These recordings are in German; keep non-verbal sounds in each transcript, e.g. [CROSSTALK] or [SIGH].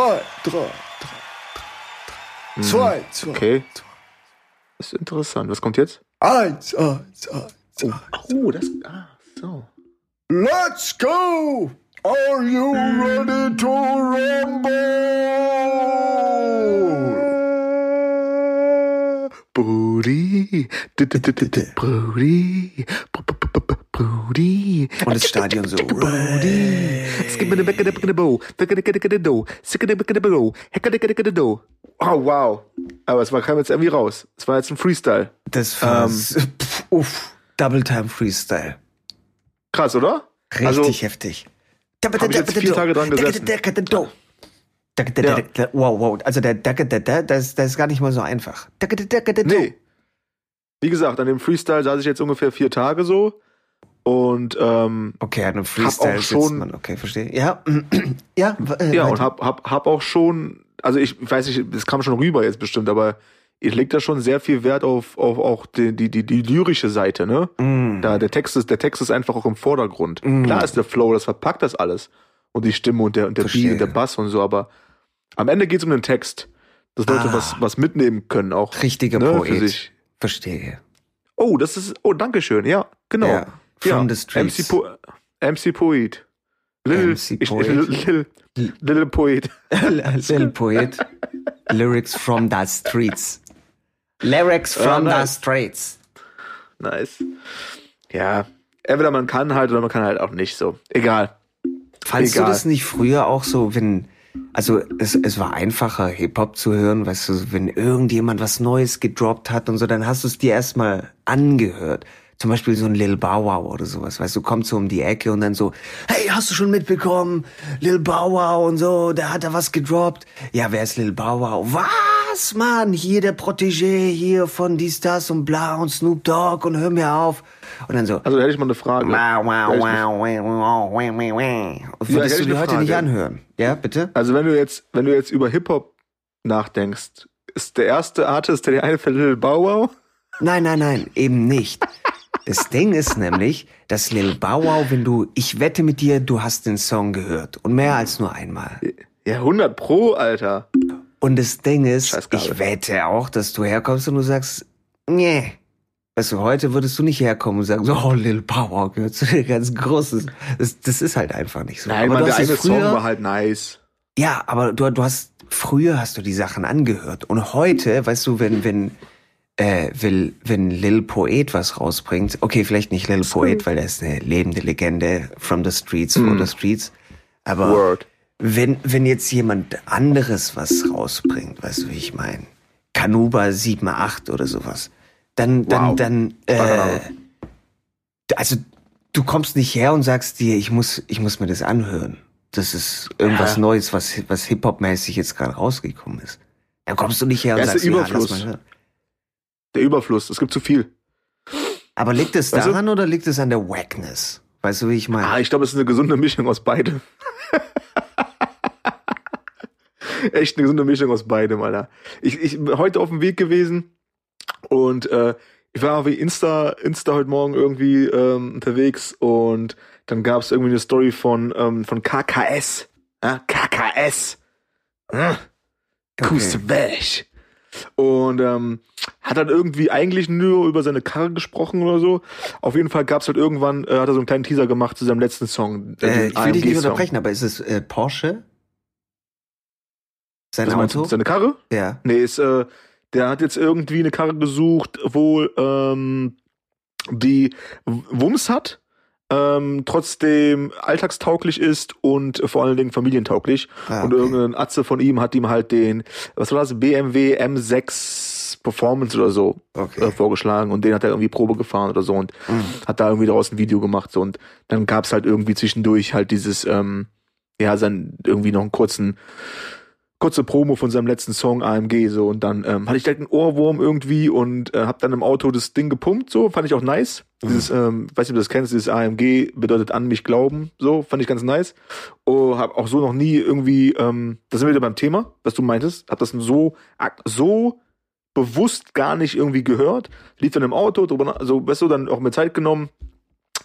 drei, drei, drei, drei, zwei, zwei, Okay. Das ist interessant. Was kommt jetzt? eins, eins, eins. Oh, das. Ah, so. Let's go! Are you ready to rumble? Brudi. D- d- d- d- d- Brudi. B- b- b- b- Brudi. Und das Stadion so. Heckidi-gickidi-do. Oh, wow. Aber es war, kam jetzt irgendwie raus. Es war jetzt ein Freestyle. Das war Ähm. pff, uff, Double Time Freestyle. Krass, oder? Richtig Also, heftig. hab ich jetzt vier Tage dran gesessen. Wow, wow. Also der Dacke, der, der, das, ist- das ist gar nicht mal so einfach. Nee. Wie gesagt, an dem Freestyle saß ich jetzt ungefähr vier Tage so. Und ähm, Okay, an einem Freestyle auch schon- man. Okay, verstehe. Ja, [CLEARS THROAT] ja, äh, ja, weiter. und hab, hab, hab auch schon, also ich weiß nicht, das kam schon rüber jetzt bestimmt, aber ich leg da schon sehr viel Wert auf, auf auch die, die, die, die lyrische Seite, ne? Mm. Da der Text ist, der Text ist einfach auch im Vordergrund. Mm. Klar ist der Flow, das verpackt das alles. Und die Stimme und der, und der Verstehe. Beat und der Bass und so, aber am Ende geht's um den Text. Dass Leute Ah. was, was mitnehmen können auch. Richtiger ne, für Poet. sich. Verstehe. Oh, das ist, oh, danke schön, ja, genau. Ja, from the streets. MC, po MC Poet. Lil, MC ich, Poet. Lil, Lil Poet. [LAUGHS] Little Poet. Lyrics from the streets. Lyrics from the nice. streets. Nice. Ja, entweder man kann halt oder man kann halt auch nicht so. Egal. Fandst Egal. du das nicht früher auch so, wenn, also es, es war einfacher, Hip-Hop zu hören, weißt du, wenn irgendjemand was Neues gedroppt hat und so, dann hast du es dir erstmal angehört. Zum Beispiel so ein Lil Bow Wow oder sowas, weißt du, kommt so um die Ecke und dann so, hey, hast du schon mitbekommen, Lil Bow Wow und so, der hat da was gedroppt. Ja, wer ist Lil Bow Wow? Was, Mann? Hier der Protégé hier von dies, das und bla und Snoop Dogg und hör mir auf. Und dann so, Also da hätte ich mal eine Frage. Wow, wow, wow, wow. Würdest hätte du eine heute nicht anhören? Ja, bitte? Also wenn du jetzt, wenn du jetzt über Hip-Hop nachdenkst, ist der erste Artist, der dir einfällt, Lil Bow Wow? Nein, nein, nein, eben nicht. Das [LAUGHS] Ding ist nämlich, dass Lil Bow Wow, wenn du, ich wette mit dir, du hast den Song gehört. Und mehr als nur einmal. Ja, 100 Pro, Alter. Und das Ding ist, ich wette auch, dass du herkommst und du sagst, nee. Weißt du, heute würdest du nicht herkommen und sagen, so, oh, Lil Wow gehört zu den ganz Großen. Das, das ist halt einfach nicht so. Nein, Aber man, der eine Song früher- war halt nice. Ja, aber du, du hast, früher hast du die Sachen angehört. Und heute, weißt du, wenn, wenn, äh, will, wenn Lil Poet was rausbringt, okay, vielleicht nicht Lil Poet, weil er ist eine lebende Legende from the streets, for the streets. Aber Word. Wenn, wenn jetzt jemand anderes was rausbringt, weißt du, wie ich meine? Kanuba 78 oder sowas, dann, dann, Wow. dann, Starker äh, also du kommst nicht her und sagst dir, ich muss, ich muss mir das anhören. Das ist irgendwas Ja. Neues, was, was Hip-Hop-mäßig jetzt gerade rausgekommen ist. Dann kommst du nicht her und Ja, ist sagst, der ja, Überfluss. hören. Der Überfluss, es gibt zu viel. Aber liegt es Weißt du- daran oder liegt es an der Wackness? Weißt du, wie ich meine? Ah, ich glaube, es ist eine gesunde Mischung aus beidem. [LAUGHS] [LAUGHS] Echt eine gesunde Mischung aus beidem, Alter. Ich, ich bin heute auf dem Weg gewesen und äh, ich war wie Insta, Insta heute Morgen irgendwie ähm, unterwegs und dann gab es irgendwie eine Story von, ähm, von KKS. Ja, KKS. Hm? Kuss weg. Und ähm, hat dann irgendwie eigentlich nur über seine Karre gesprochen oder so. Auf jeden Fall gab's halt irgendwann, äh, hat er so einen kleinen Teaser gemacht zu seinem letzten Song. äh, diesem ich will dich nicht unterbrechen, aber ist es äh, Porsche? Sein du, Auto? Seine Karre? Ja. Nee, ist, äh, der hat jetzt irgendwie eine Karre gesucht, wohl ähm, die Wumms hat, ähm, trotzdem alltagstauglich ist und vor allen Dingen familientauglich. Ah, Und okay. irgendein Atze von ihm hat ihm halt den, was war das, BMW M6 Performance oder so Okay. äh, vorgeschlagen und den hat er irgendwie Probe gefahren oder so und Mhm. hat da irgendwie daraus ein Video gemacht so und dann gab's halt irgendwie zwischendurch halt dieses ähm, ja sein irgendwie noch einen kurzen kurze Promo von seinem letzten Song AMG so und dann ähm, hatte ich direkt einen Ohrwurm irgendwie und äh, hab dann im Auto das Ding gepumpt so fand ich auch nice dieses ähm, weiß nicht ob du das kennst dieses AMG bedeutet an mich glauben so fand ich ganz nice oh, hab auch so noch nie irgendwie ähm, da sind wir wieder beim Thema was du meintest hab das so so bewusst gar nicht irgendwie gehört lief dann im Auto drüber also weißt du dann auch mir Zeit genommen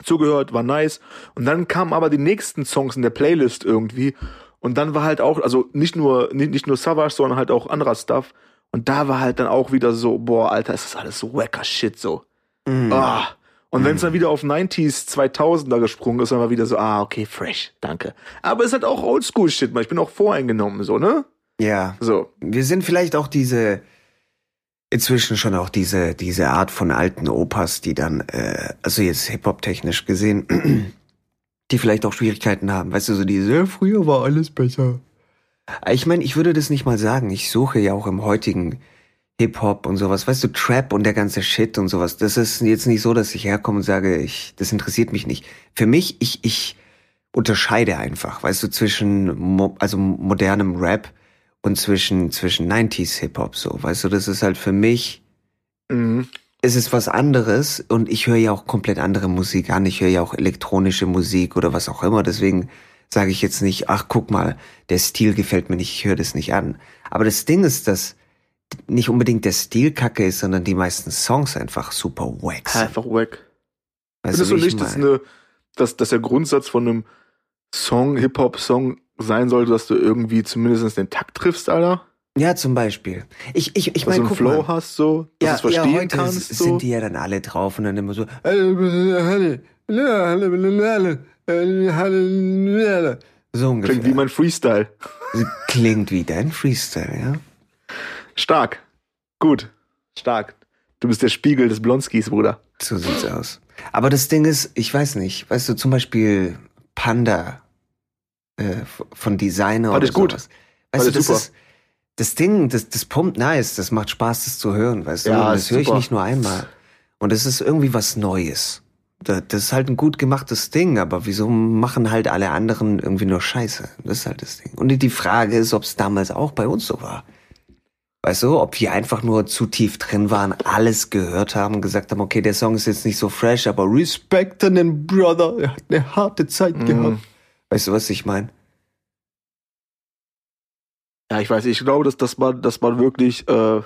zugehört, war nice. Und dann kamen aber die nächsten Songs in der Playlist irgendwie. Und dann war halt auch, also nicht nur, nicht, nicht nur Savage, sondern halt auch anderer Stuff. Und da war halt dann auch wieder so, boah, Alter, ist das alles so wacker Shit so. Mhm. Ah. Und wenn es dann wieder auf 90s, 2000er gesprungen ist, dann war wieder so, ah, okay, fresh, danke. Aber es ist halt auch Oldschool-Shit, man. Ich bin auch voreingenommen, so, ne? Ja. So. Wir sind vielleicht auch diese, inzwischen schon auch diese, diese Art von alten Opas, die dann, äh, also jetzt Hip-Hop-technisch gesehen, die vielleicht auch Schwierigkeiten haben. Weißt du, so diese, ja, früher war alles besser. Ich meine, ich würde das nicht mal sagen. Ich suche ja auch im heutigen Hip-Hop und sowas. Weißt du, Trap und der ganze Shit und sowas. Das ist jetzt nicht so, dass ich herkomme und sage, ich, das interessiert mich nicht. Für mich, ich, ich unterscheide einfach, weißt du, zwischen, mo also modernem Rap und zwischen, zwischen 90s Hip-Hop so. Weißt du, das ist halt für mich, Mhm. Es ist was anderes und ich höre ja auch komplett andere Musik an. Ich höre ja auch elektronische Musik oder was auch immer. Deswegen sage ich jetzt nicht, ach guck mal, der Stil gefällt mir nicht, ich höre das nicht an. Aber das Ding ist, dass nicht unbedingt der Stil kacke ist, sondern die meisten Songs einfach super wack sind. Einfach wack. Weißt Findest du nicht, dass, eine, dass, dass der Grundsatz von einem Song, Hip-Hop-Song sein sollte, dass du irgendwie zumindest den Takt triffst, Alter? Ja, zum Beispiel. Ich, ich, ich meine, du guck Flow mal. hast, so, dass Ja, du es ja, verstehen heute kannst, so. sind die ja dann alle drauf und dann immer so. So ungefähr. Klingt wie mein Freestyle. [LAUGHS] Klingt wie dein Freestyle, ja? Stark. Gut. Stark. Du bist der Spiegel des Blonskis, Bruder. So sieht's aus. Aber das Ding ist, ich weiß nicht, weißt du, zum Beispiel Panda äh, von Designer Fand oder gut. sowas. Weißt du, ich das super. ist das Ding, das, das pumpt nice, das macht Spaß, das zu hören, weißt du? Ja, das höre ich nicht nur einmal. Und es ist irgendwie was Neues. Da- Das ist halt ein gut gemachtes Ding, aber wieso machen halt alle anderen irgendwie nur Scheiße? Das ist halt das Ding. Und die Frage ist, ob es damals auch bei uns so war. Weißt du, ob wir einfach nur zu tief drin waren, alles gehört haben, gesagt haben, okay, der Song ist jetzt nicht so fresh, aber Respekt an den Brother, er hat eine harte Zeit Mhm. gehabt. Weißt du, was ich meine? Ja, ich weiß, ich glaube, dass, dass man, dass man wirklich, äh,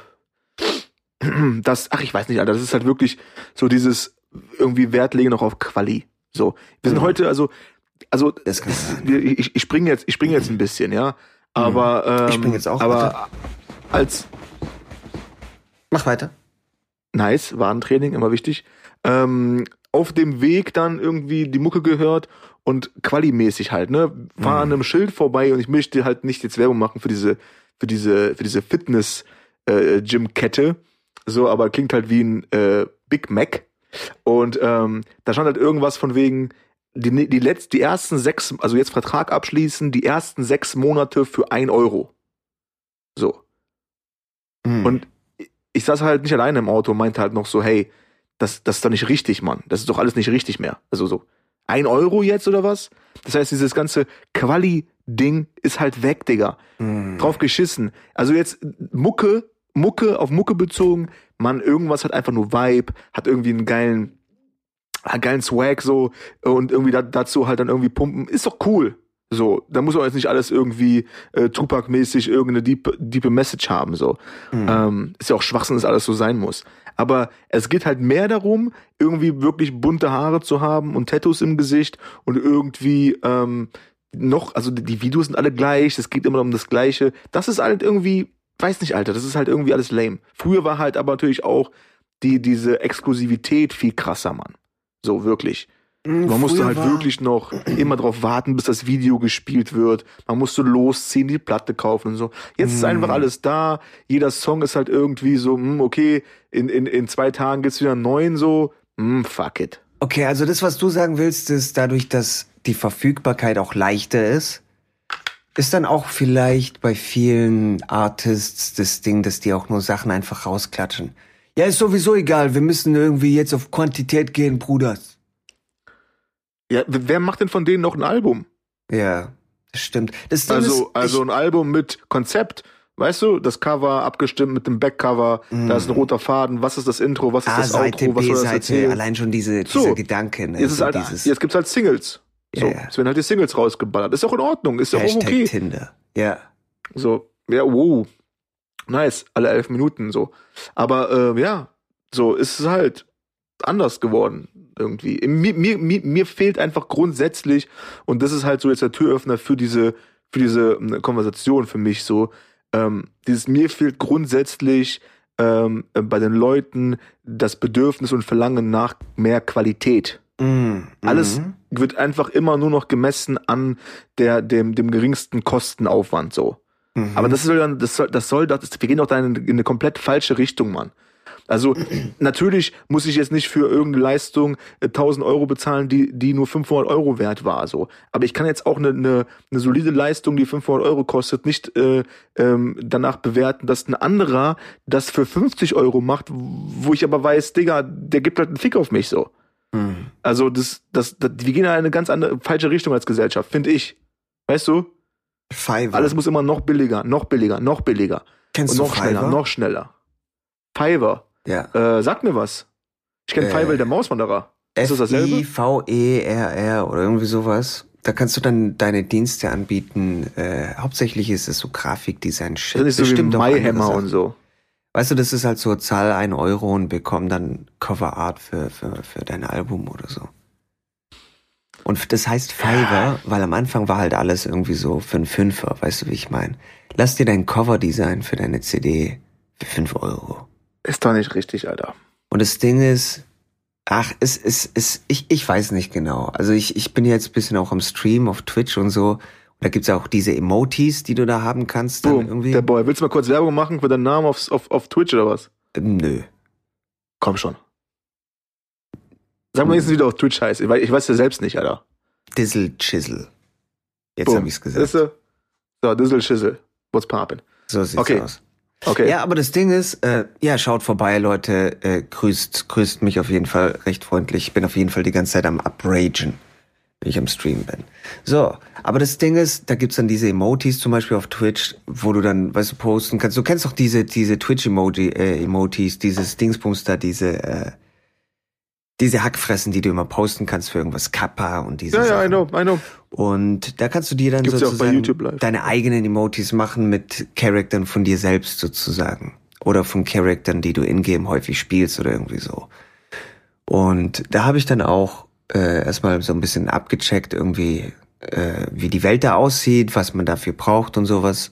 [CLEARS THROAT] das, ach, ich weiß nicht, Alter, das ist halt wirklich so dieses irgendwie Wert legen noch auf Quali. So. Wir sind Mhm. heute, also, also, Das wir- ich, ich springe jetzt, ich springe jetzt ein bisschen, ja. Aber, ähm, Mhm. Ich spring jetzt auch, aber als, Mach weiter. nice, Warntraining, immer wichtig. Ähm, auf dem Weg dann irgendwie die Mucke gehört und qualimäßig halt, ne? Fahr an einem Schild vorbei und ich möchte halt nicht jetzt Werbung machen für diese, für diese, für diese Fitness äh. So, aber klingt halt wie ein äh, Big Mac. Und ähm, da stand halt irgendwas von wegen, die, die, letzt, die ersten sechs, also jetzt Vertrag abschließen, die ersten sechs Monate für ein Euro. So. Mhm. Und ich saß halt nicht alleine im Auto und meinte halt noch so, hey, das, das ist doch nicht richtig, Mann. Das ist doch alles nicht richtig mehr. Also so, ein Euro jetzt oder was? Das heißt, dieses ganze Quali-Ding ist halt weg, Digga. Mhm. Drauf geschissen. Also jetzt Mucke, Mucke, auf Mucke bezogen, man, irgendwas hat einfach nur Vibe, hat irgendwie einen geilen, einen geilen Swag so und irgendwie da, dazu halt dann irgendwie pumpen. Ist doch cool. So, da muss man jetzt nicht alles irgendwie äh, Tupac-mäßig irgendeine deep, diepe Message haben. So, Mhm. ähm, ist ja auch Schwachsinn, dass alles so sein muss. Aber es geht halt mehr darum, irgendwie wirklich bunte Haare zu haben und Tattoos im Gesicht und irgendwie ähm, noch, also die Videos sind alle gleich, es geht immer um das Gleiche. Das ist halt irgendwie, weiß nicht, Alter, das ist halt irgendwie alles lame. Früher war halt aber natürlich auch die, diese Exklusivität viel krasser, Mann. So, wirklich. Man musste halt wirklich noch immer drauf warten, bis das Video gespielt wird. Man musste losziehen, die Platte kaufen und so. Jetzt ist Mm. einfach alles da. Jeder Song ist halt irgendwie so, hm, okay, in, in, in zwei Tagen gibt's wieder einen neuen so. Hm, fuck it. Okay, also das, was du sagen willst, ist dadurch, dass die Verfügbarkeit auch leichter ist, ist dann auch vielleicht bei vielen Artists das Ding, dass die auch nur Sachen einfach rausklatschen. Ja, ist sowieso egal, wir müssen irgendwie jetzt auf Quantität gehen, Bruders. Ja, wer macht denn von denen noch ein Album? Ja, das stimmt. Das Also, ist, also ein Album mit Konzept. Weißt du, das Cover abgestimmt mit dem Backcover, da ist ein roter Faden, was ist das Intro, was ist Mm. A, das Seite, Outro, was soll das erzählen? allein schon diese, So, dieser Gedanke. Ne? Jetzt, so halt, jetzt gibt's halt Singles. So, es werden halt die Singles rausgeballert. Ist auch in Ordnung, ist ja auch Hashtag okay. Tinder. Ja. So, ja, wow. Nice, alle elf Minuten so. Aber äh, ja, so ist es halt anders geworden irgendwie. Mir, mir, mir, mir fehlt einfach grundsätzlich, und das ist halt so jetzt der Türöffner für diese, für diese ähm, Konversation für mich so. Ähm, dieses mir fehlt grundsätzlich ähm, äh, bei den Leuten das Bedürfnis und Verlangen nach mehr Qualität. Mm, Alles mhm. wird einfach immer nur noch gemessen an der, dem, dem geringsten Kostenaufwand so. Mhm. Aber das soll dann, das soll, das soll, das, wir gehen doch da in, in eine komplett falsche Richtung, Mann. Also natürlich muss ich jetzt nicht für irgendeine Leistung äh, 1000 Euro bezahlen, die die nur 500 Euro wert war, so. Aber ich kann jetzt auch eine, eine, eine solide Leistung, die 500 Euro kostet, nicht äh, ähm, danach bewerten, dass ein anderer das für 50 Euro macht, wo ich aber weiß, Digga, der gibt halt einen Fick auf mich so. Mhm. Also das, das, das wir gehen in eine ganz andere falsche Richtung als Gesellschaft, finde ich. Weißt du? Fiverr. Alles muss immer noch billiger, noch billiger, noch billiger. Kennst Und du noch schneller, Fiverr? noch schneller. Fiverr. Ja. Äh, sag mir was. Ich kenne Äh, Fiverr, der Mauswanderer. Ist das dasselbe? F-I-V-E-R-R oder irgendwie sowas. Da kannst du dann deine Dienste anbieten. Äh, hauptsächlich ist es so Grafikdesign. Das ist so wie Bestimmt andere MyHammer und so. Weißt du, das ist halt so, zahl ein Euro und bekomm dann Coverart für, für, für dein Album oder so. Und das heißt Fiverr, weil am Anfang war halt alles irgendwie so für einen Fünfer, weißt du, wie ich meine? Lass dir dein Coverdesign für deine CD für fünf Euro. Ist doch nicht richtig, Alter. Und das Ding ist, ach, es ist, es, ich, ich weiß nicht genau. Also ich, ich bin jetzt ein bisschen auch am Stream auf Twitch und so. Und da gibt's auch diese Emojis, die du da haben kannst. Dann Boom, irgendwie. der Boy. Willst du mal kurz Werbung machen für deinen Namen auf, auf, auf Twitch oder was? Ähm, Nö. Komm schon. Sag mal wenigstens, wie du auf Twitch heißt. Ich weiß, ich weiß ja selbst nicht, Alter. Dizzle Chisel. Jetzt habe ich's gesagt. Du? So, Dizzle Schissel. What's poppin'? So sieht's Okay. aus. Okay. Ja, aber das Ding ist, äh, ja, schaut vorbei, Leute, äh, grüßt, grüßt mich auf jeden Fall recht freundlich. Ich bin auf jeden Fall die ganze Zeit am Upragen, wenn ich am Stream bin. So, aber das Ding ist, da gibt's dann diese Emojis zum Beispiel auf Twitch, wo du dann, weißt du, posten kannst. Du kennst doch diese, diese Twitch-Emoji, äh, Emojis, dieses Dingsbums da, diese, äh, diese Hackfressen, die du immer posten kannst für irgendwas Kappa und diese ja, ja, I Sachen. know, I know. Und da kannst du dir dann Gibt's ja sozusagen live. deine eigenen Emojis machen mit Charaktern von dir selbst sozusagen. Oder von Charaktern, die du in-game häufig spielst oder irgendwie so. Und da habe ich dann auch äh, erstmal so ein bisschen abgecheckt, irgendwie, äh, wie die Welt da aussieht, was man dafür braucht und sowas.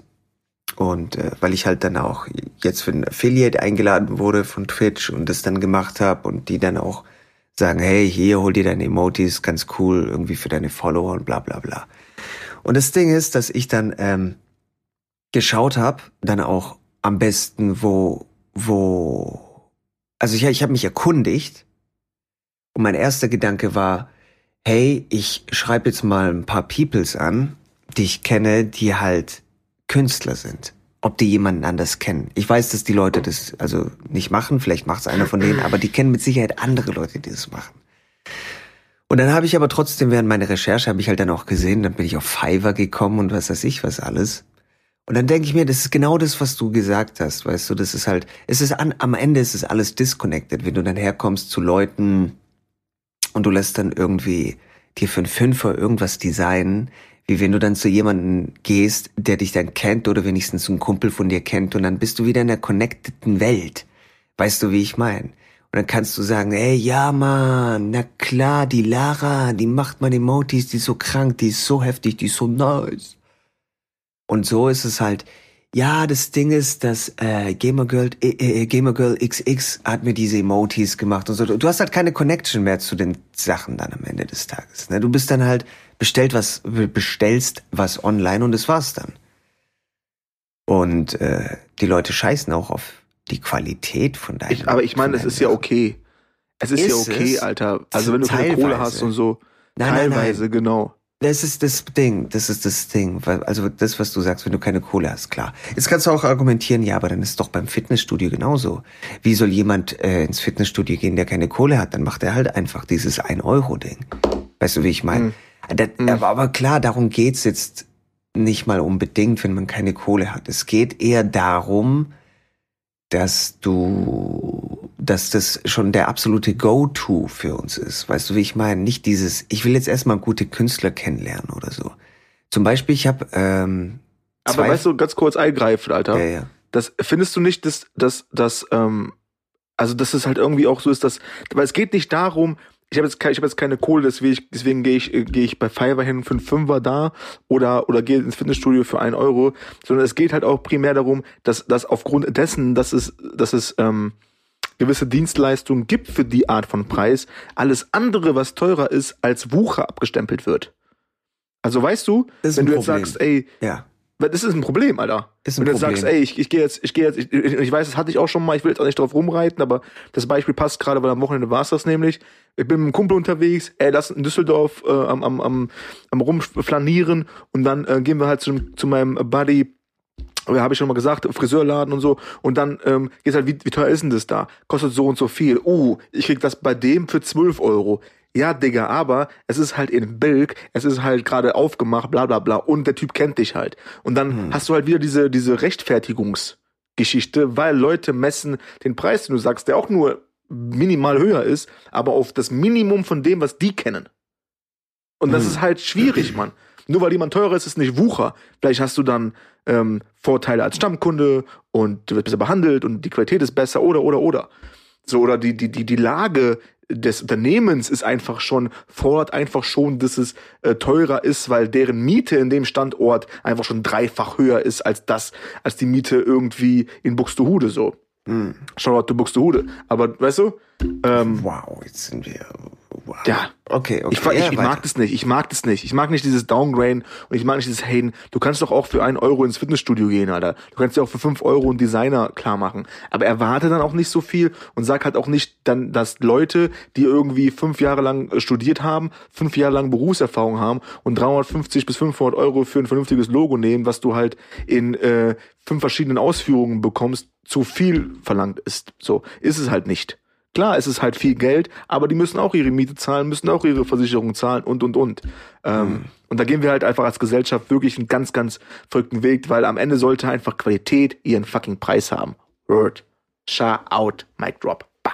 Und äh, weil ich halt dann auch jetzt für ein Affiliate eingeladen wurde von Twitch und das dann gemacht habe und die dann auch sagen, hey, hier, hol dir deine Emojis, ganz cool, irgendwie für deine Follower und bla bla bla. Und das Ding ist, dass ich dann ähm, geschaut habe, dann auch am besten, wo, wo, also ich, ich habe mich erkundigt und mein erster Gedanke war, hey, ich schreibe jetzt mal ein paar Peoples an, die ich kenne, die halt Künstler sind. Ob die jemanden anders kennen. Ich weiß, dass die Leute das also nicht machen, vielleicht macht es einer von denen, aber die kennen mit Sicherheit andere Leute, die das machen. Und dann habe ich aber trotzdem während meiner Recherche habe ich halt dann auch gesehen, dann bin ich auf Fiverr gekommen und was weiß ich was alles. Und dann denke ich mir, das ist genau das, was du gesagt hast, weißt du, das ist halt, es ist an, am Ende ist es alles disconnected, wenn du dann herkommst zu Leuten und du lässt dann irgendwie dir für einen Fünfer irgendwas designen, wie wenn du dann zu jemandem gehst, der dich dann kennt oder wenigstens ein Kumpel von dir kennt und dann bist du wieder in der connecteden Welt. Weißt du, wie ich meine? Und dann kannst du sagen, ey, ja, Mann, na klar, die Lara, die macht mal Emojis, die ist so krank, die ist so heftig, die ist so nice. Und so ist es halt, ja, das Ding ist, dass äh, Gamergirl, äh, äh, Gamergirl XX hat mir diese Emojis gemacht und so. Du hast halt keine Connection mehr zu den Sachen dann am Ende des Tages. Ne? Du bist dann halt bestellt was, bestellst was online und das war's dann. Und äh, die Leute scheißen auch auf die Qualität von deinem. Ich, aber ich meine, es ist ja okay. Es ist, Ist ja okay, es? Alter. Also wenn du keine. Kohle hast und so. Nein, nein, teilweise, nein. genau. Das ist das Ding, das ist das Ding. Also das, was du sagst, wenn du keine Kohle hast, klar. Jetzt kannst du auch argumentieren, ja, aber dann ist doch beim Fitnessstudio genauso. Wie soll jemand äh, ins Fitnessstudio gehen, der keine Kohle hat? Dann macht er halt einfach dieses 1-Euro-Ding. Weißt du, wie ich meine? Das- Aber, aber klar, darum geht's jetzt nicht mal unbedingt, wenn man keine Kohle hat. Es geht eher darum, dass du, dass das schon der absolute Go-To für uns ist. Weißt du, wie ich meine? Nicht dieses, ich will jetzt erstmal gute Künstler kennenlernen oder so. Zum Beispiel, ich habe ähm, Aber weißt du, ganz kurz eingreifen, Alter. ja, ja. Das findest du nicht, dass, dass, dass, ähm, also dass es halt irgendwie auch so ist, dass, weil es geht nicht darum, ich habe jetzt, ich hab jetzt keine Kohle, deswegen, deswegen gehe ich, äh, gehe ich bei Fiverr hin für einen Fünfer da oder, oder gehe ins Fitnessstudio für einen Euro, sondern es geht halt auch primär darum, dass, dass aufgrund dessen, dass es, dass es ähm, gewisse Dienstleistungen gibt für die Art von Preis, alles andere, was teurer ist, als Wucher abgestempelt wird. Also weißt du, wenn du jetzt Problem. sagst, ey, Ja. Weil Das ist ein Problem, Alter. Ist ein Wenn du Problem. sagst, ey, ich, ich gehe jetzt, ich gehe jetzt, ich, ich weiß, das hatte ich auch schon mal, ich will jetzt auch nicht drauf rumreiten, aber das Beispiel passt gerade, weil am Wochenende war es das nämlich. Ich bin mit einem Kumpel unterwegs, ey, das in Düsseldorf äh, am, am, am, am rumflanieren und dann äh, gehen wir halt zu, zu meinem Buddy, ja, habe ich schon mal gesagt, Friseurladen und so. Und dann ähm, geht's halt, wie, wie teuer ist denn das da? Kostet so und so viel. Uh, ich krieg das bei dem für 12 Euro. Ja, Digga, aber es ist halt in Bilk, es ist halt gerade aufgemacht, bla bla bla. Und der Typ kennt dich halt. Und dann hast du halt wieder diese, diese Rechtfertigungsgeschichte, weil Leute messen den Preis, den du sagst, der auch nur minimal höher ist, aber auf das Minimum von dem, was die kennen. Und das Hm. ist halt schwierig, Mann. Nur weil jemand teurer ist, ist nicht Wucher. Vielleicht hast du dann ähm, Vorteile als Stammkunde und du wirst besser behandelt und die Qualität ist besser oder oder oder. So, oder die, die, die, die Lage des Unternehmens ist einfach schon, fordert einfach schon, dass es äh, teurer ist, weil deren Miete in dem Standort einfach schon dreifach höher ist als das, als die Miete irgendwie in Buxtehude so. Hm. Shoutout to Buxtehude. Aber weißt du, ähm, Wow, jetzt sind wir. Wow. Ja. Okay, okay. ich, ich, ja, ich mag das nicht. Ich mag das nicht. Ich mag nicht dieses Downgraden und ich mag nicht dieses Haten. Du kannst doch auch für einen Euro ins Fitnessstudio gehen, Alter. Du kannst ja auch für fünf Euro einen Designer klar machen. Aber erwarte dann auch nicht so viel und sag halt auch nicht dann, dass Leute, die irgendwie fünf Jahre lang äh, studiert haben, fünf Jahre lang Berufserfahrung haben und 350 bis 500 Euro für ein vernünftiges Logo nehmen, was du halt in äh, fünf verschiedenen Ausführungen bekommst, zu viel verlangt ist. So ist es halt nicht. Klar, es ist halt viel Geld, aber die müssen auch ihre Miete zahlen, müssen auch ihre Versicherung zahlen und und und. Ähm, Und da gehen wir halt einfach als Gesellschaft wirklich einen ganz, ganz verrückten Weg, weil am Ende sollte einfach Qualität ihren fucking Preis haben. Word. Shout out. Mic drop. Bam.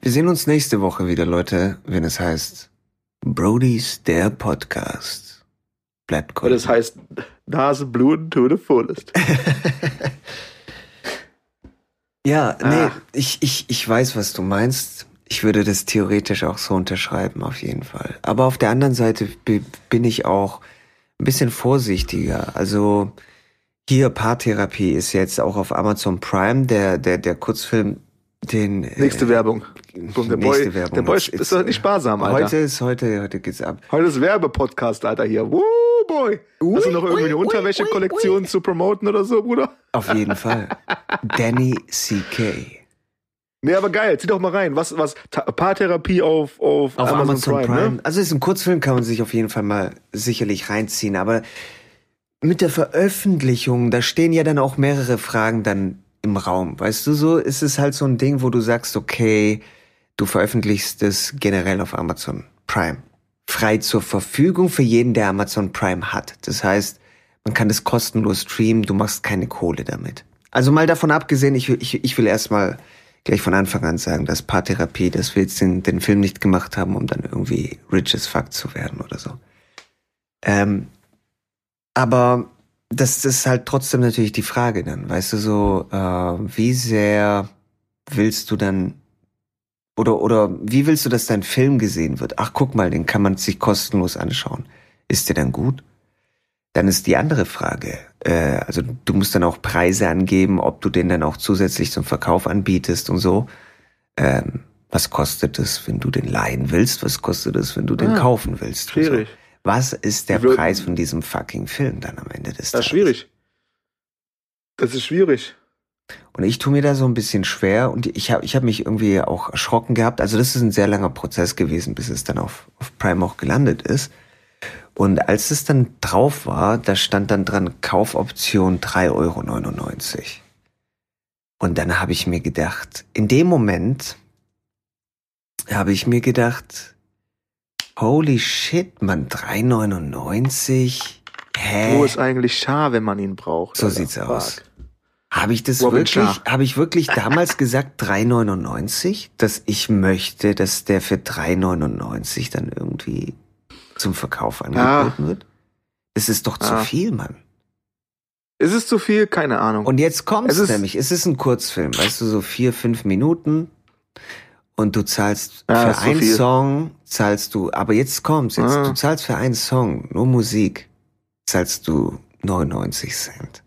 Wir sehen uns nächste Woche wieder, Leute, wenn es heißt Brody's der Podcast. Bleibt cool. das heißt, Nase bluten to the fullest. Ja, nee, Ah. ich, ich, ich weiß, was du meinst. Ich würde das theoretisch auch so unterschreiben, auf jeden Fall. Aber auf der anderen Seite bi- bin ich auch ein bisschen vorsichtiger. Also hier Paartherapie ist jetzt auch auf Amazon Prime, der, der, der Kurzfilm, den. äh, Nächste Werbung. Boom, der Boy, nächste Werbung. der Boy It's- ist doch nicht sparsam, Alter. Heute ist heute, heute geht's ab. Heute ist Werbepodcast, Alter, hier. Woo, boy. Hast du noch irgendwie eine Unterwäsche-Kollektion zu promoten oder so, Bruder? Auf jeden Fall. [LAUGHS] Danny C.K. Nee, aber geil. Zieh doch mal rein. Was, was, Paartherapie auf, auf, Auf Amazon, Prime. ne? Also ist ein Kurzfilm, kann man sich auf jeden Fall mal sicherlich reinziehen. Aber mit der Veröffentlichung, da stehen ja dann auch mehrere Fragen dann im Raum. Weißt du, so ist es halt so ein Ding, wo du sagst, okay, du veröffentlichst es generell auf Amazon Prime. Frei zur Verfügung für jeden, der Amazon Prime hat. Das heißt, man kann das kostenlos streamen, du machst keine Kohle damit. Also mal davon abgesehen, ich, will- ich, ich will erstmal gleich von Anfang an sagen, dass Paartherapie, dass wir jetzt den, den Film nicht gemacht haben, um dann irgendwie rich as fuck zu werden oder so. Ähm, aber das, das ist halt trotzdem natürlich die Frage dann, weißt du, so, äh, wie sehr willst du dann oder, oder wie willst du, dass dein Film gesehen wird? Ach, guck mal, den kann man sich kostenlos anschauen. Ist der dann gut? Dann ist die andere Frage, äh, also du musst dann auch Preise angeben, ob du den dann auch zusätzlich zum Verkauf anbietest und so. Ähm, was kostet es, wenn du den leihen willst? Was kostet es, wenn du den Ah, kaufen willst? schwierig. So. Was ist der Preis von diesem fucking Film dann am Ende des Das Tages? ist schwierig. Das ist schwierig. Und ich tue mir da so ein bisschen schwer und ich habe ich hab mich irgendwie auch erschrocken gehabt. Also das ist ein sehr langer Prozess gewesen, bis es dann auf, auf Prime auch gelandet ist. Und als es dann drauf war, da stand dann dran Kaufoption 3,99 Euro. Und dann habe ich mir gedacht, in dem Moment habe ich mir gedacht, holy shit, man, 3,99? Hä? Wo ist eigentlich Schar, wenn man ihn braucht? So sieht's Fuck. aus. Habe ich das Robin wirklich, habe ich wirklich damals gesagt 3,99, dass ich möchte, dass der für 3,99 dann irgendwie zum Verkauf angeboten wird? Das ist doch zu Ah. viel, Mann. Ist es zu viel? Keine Ahnung. Und jetzt kommt's Es ist- nämlich. Es ist ein Kurzfilm, weißt du, so vier, fünf Minuten. und du zahlst Ja, für ist so einen. Song zahlst du, aber jetzt kommt's, jetzt, Ah. du zahlst für einen Song, nur Musik, zahlst du 99 Cent.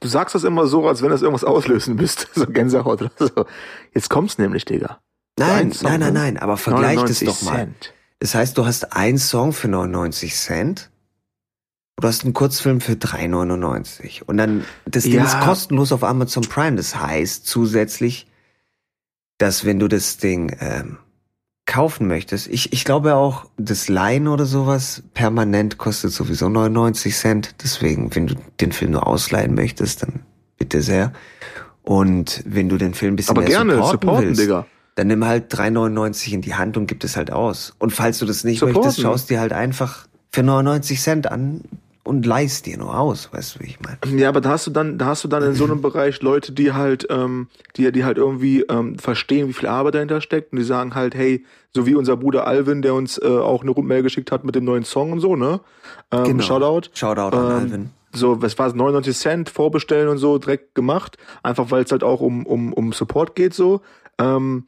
Du sagst das immer so, als wenn das irgendwas auslösen müsste. [LAUGHS] So Gänsehaut oder so. Jetzt kommt's nämlich, Digga. Nein, Song, nein, nein, ne? nein, aber vergleich das 99 doch mal. Cent. Das heißt, du hast einen Song für 99 Cent. Du hast einen Kurzfilm für 3,99. Und dann, das Ding Ja. ist kostenlos auf Amazon Prime. Das heißt zusätzlich, dass wenn du das Ding ähm, kaufen möchtest, ich, ich glaube auch, das Leihen oder sowas permanent kostet sowieso 99 Cent. Deswegen, wenn du den Film nur ausleihen möchtest, dann bitte sehr. Und wenn du den Film ein bisschen Aber mehr gerne, supporten, supporten, willst, Digga. dann nimm halt 3,99 in die Hand und gib es halt aus. Und falls du das nicht Supporten. möchtest, schaust dir halt einfach für 99 Cent an und leihst dir nur aus, weißt du, wie ich meine. Ja, aber da hast du dann, da hast du dann in so einem Bereich Leute, die halt, ähm, die, die halt irgendwie ähm, verstehen, wie viel Arbeit dahinter steckt und die sagen halt, hey, so wie unser Bruder Alvin, der uns äh, auch eine Rundmail geschickt hat mit dem neuen Song und so, ne? Ähm, Genau. Shoutout. Shoutout an Ähm, Alvin. So, was war es, 99 Cent vorbestellen und so, direkt gemacht. Einfach weil es halt auch um, um, um Support geht, so. Ähm,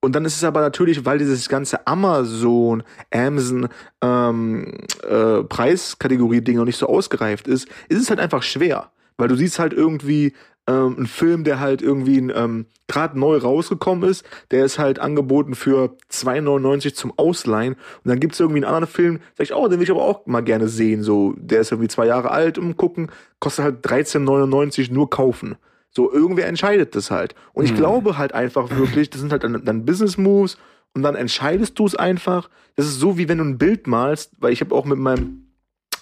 und dann ist es aber natürlich, weil dieses ganze Amazon, Amazon ähm, äh, Preiskategorie-Ding noch nicht so ausgereift ist, ist es halt einfach schwer. Weil du siehst halt irgendwie ähm, einen Film, der halt irgendwie ähm, gerade neu rausgekommen ist, der ist halt angeboten für 2,99 zum Ausleihen. Und dann gibt's irgendwie einen anderen Film, sag ich, oh, den will ich aber auch mal gerne sehen. So, der ist irgendwie zwei Jahre alt, umgucken, kostet halt 13,99 nur kaufen. So, irgendwer entscheidet das halt. Und ich Hm. glaube halt einfach wirklich, das sind halt dann, dann Business Moves und dann entscheidest du es einfach. Das ist so, wie wenn du ein Bild malst, weil ich habe auch mit meinem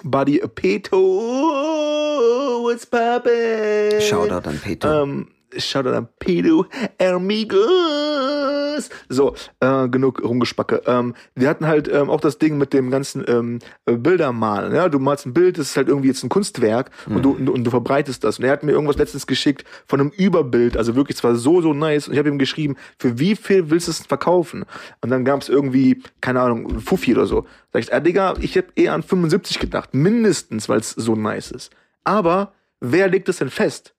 Buddy Peto, what's poppin'? Shoutout an Peter. Ähm, Shoutout an Pedo Amigos. So, äh, genug rumgespacke. Ähm, wir hatten halt ähm, auch das Ding mit dem ganzen ähm, äh, Bildermalen. Ja? Du malst ein Bild, das ist halt irgendwie jetzt ein Kunstwerk und, du, und, und du verbreitest das. Und er hat mir irgendwas letztens geschickt von einem Überbild, also wirklich, es war so, so nice. Und ich habe ihm geschrieben, für wie viel willst du es verkaufen? Und dann gab es irgendwie, keine Ahnung, Fuffi oder so. Sag ich, ah, Digga, ich hätte eher an 75 gedacht, mindestens, weil es so nice ist. Aber wer legt es denn fest?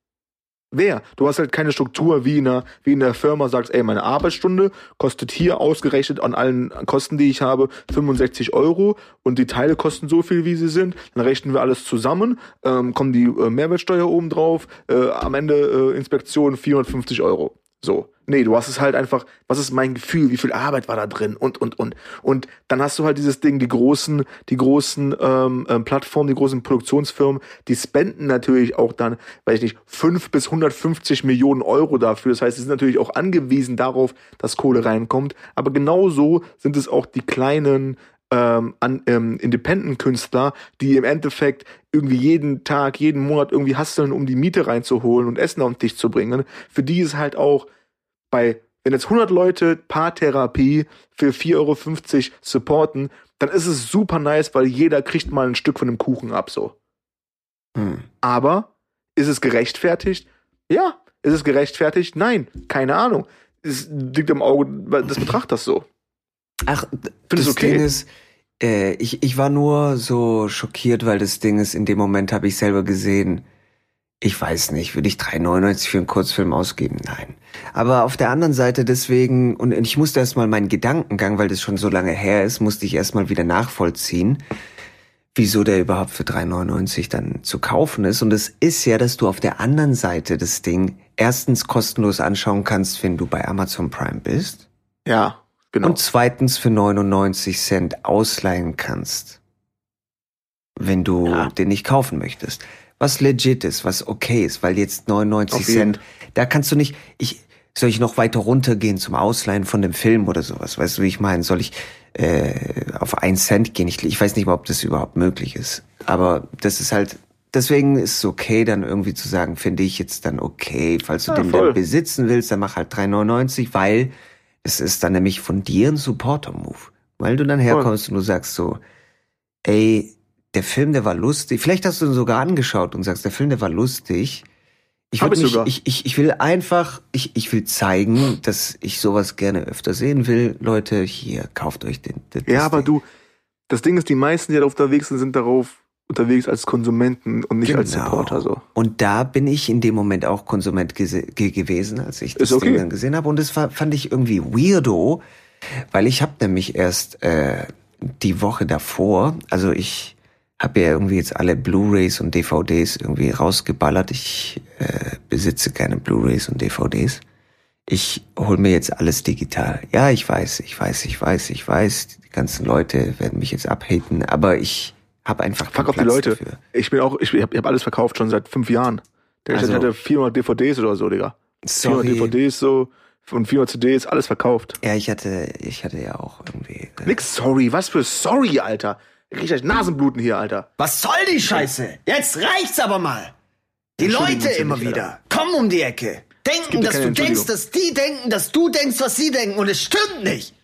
Wer? Du hast halt keine Struktur wie in einer, wie in der Firma, sagst, ey, meine Arbeitsstunde kostet hier ausgerechnet an allen Kosten, die ich habe, 65 Euro und die Teile kosten so viel, wie sie sind. Dann rechnen wir alles zusammen, ähm, kommen die äh, Mehrwertsteuer oben drauf, äh, am Ende äh, Inspektion 450 Euro. So. Nee, du hast es halt einfach, was ist mein Gefühl, wie viel Arbeit war da drin und, und, und. Und dann hast du halt dieses Ding, die großen, die großen ähm, ähm, Plattformen, die großen Produktionsfirmen, die spenden natürlich auch dann, weiß ich nicht, 5 bis 150 Millionen Euro dafür. Das heißt, sie sind natürlich auch angewiesen darauf, dass Kohle reinkommt. Aber genauso sind es auch die kleinen ähm, an ähm, Independent-Künstler, die im Endeffekt irgendwie jeden Tag, jeden Monat irgendwie hasseln, um die Miete reinzuholen und Essen auf den Tisch zu bringen. Für die ist halt auch bei, wenn jetzt 100 Leute Paartherapie für 4,50 Euro supporten, dann ist es super nice, weil jeder kriegt mal ein Stück von dem Kuchen ab, so. Hm. Aber ist es gerechtfertigt? Ja. Ist es gerechtfertigt? Nein. Keine Ahnung. Es liegt im Auge des Betrachters so. Ach, das du okay? Ding ist, äh, ich, ich war nur so schockiert, weil das Ding ist, in dem Moment habe ich selber gesehen, ich weiß nicht, würde ich 3,99 für einen Kurzfilm ausgeben? Nein. Aber auf der anderen Seite deswegen, und ich musste erstmal meinen Gedankengang, weil das schon so lange her ist, musste ich erstmal wieder nachvollziehen, wieso der überhaupt für 3,99 dann zu kaufen ist. Und es ist ja, dass du auf der anderen Seite das Ding erstens kostenlos anschauen kannst, wenn du bei Amazon Prime bist. Ja, genau. Und zweitens für 99 Cent ausleihen kannst, wenn du Ja. den nicht kaufen möchtest. Was legit ist, was okay ist, weil jetzt 99 Auf jeden. Cent, da kannst du nicht, ich, soll ich noch weiter runtergehen zum Ausleihen von dem Film oder sowas? Weißt du, wie ich meine? Soll ich äh, auf 1 Cent gehen? Ich, ich weiß nicht mal, ob das überhaupt möglich ist. Aber das ist halt, deswegen ist es okay, dann irgendwie zu sagen, finde ich jetzt dann okay, falls du Ja, den voll. dann besitzen willst, dann mach halt 3,99, weil es ist dann nämlich von dir ein Supporter-Move. Weil du dann herkommst und du sagst so, ey, der Film, der war lustig. Vielleicht hast du ihn sogar angeschaut und sagst, der Film, der war lustig. Ich, mich, sogar. ich, ich, ich will einfach, ich, ich will zeigen, dass ich sowas gerne öfter sehen will. Leute, hier, kauft euch den. den Ja, aber Ding. du, das Ding ist, die meisten, die da unterwegs sind, sind darauf unterwegs als Konsumenten und nicht als Genau. Supporter so. Und da bin ich in dem Moment auch Konsument ge gewesen, als ich das okay. Ding dann gesehen habe. Und das war, fand ich irgendwie weirdo, weil ich habe nämlich erst äh, die Woche davor, also ich habe ja irgendwie jetzt alle Blu-rays und DVDs irgendwie rausgeballert. Ich äh, besitze keine Blu-rays und DVDs. Ich hol mir jetzt alles digital. Ja, ich weiß, ich weiß, ich weiß, ich weiß. Die ganzen Leute werden mich jetzt abhaten, aber ich habe einfach Fuck auf die Leute. dafür. Ich bin auch, ich, ich habe hab alles verkauft schon seit fünf Jahren. Der Also- hatte 400 DVDs oder so, Digga. 400 Sorry. DVDs so und 400 CDs, alles verkauft. Ja, ich hatte, ich hatte ja auch irgendwie. Äh, Nix sorry, was für sorry, Alter. Ich krieg gleich Nasenbluten hier, Alter. Was soll die Scheiße? Jetzt reicht's aber mal. Die Leute immer mich, wieder kommen um die Ecke, denken, dass du denkst, dass die denken, dass du denkst, was sie denken, und es stimmt nicht.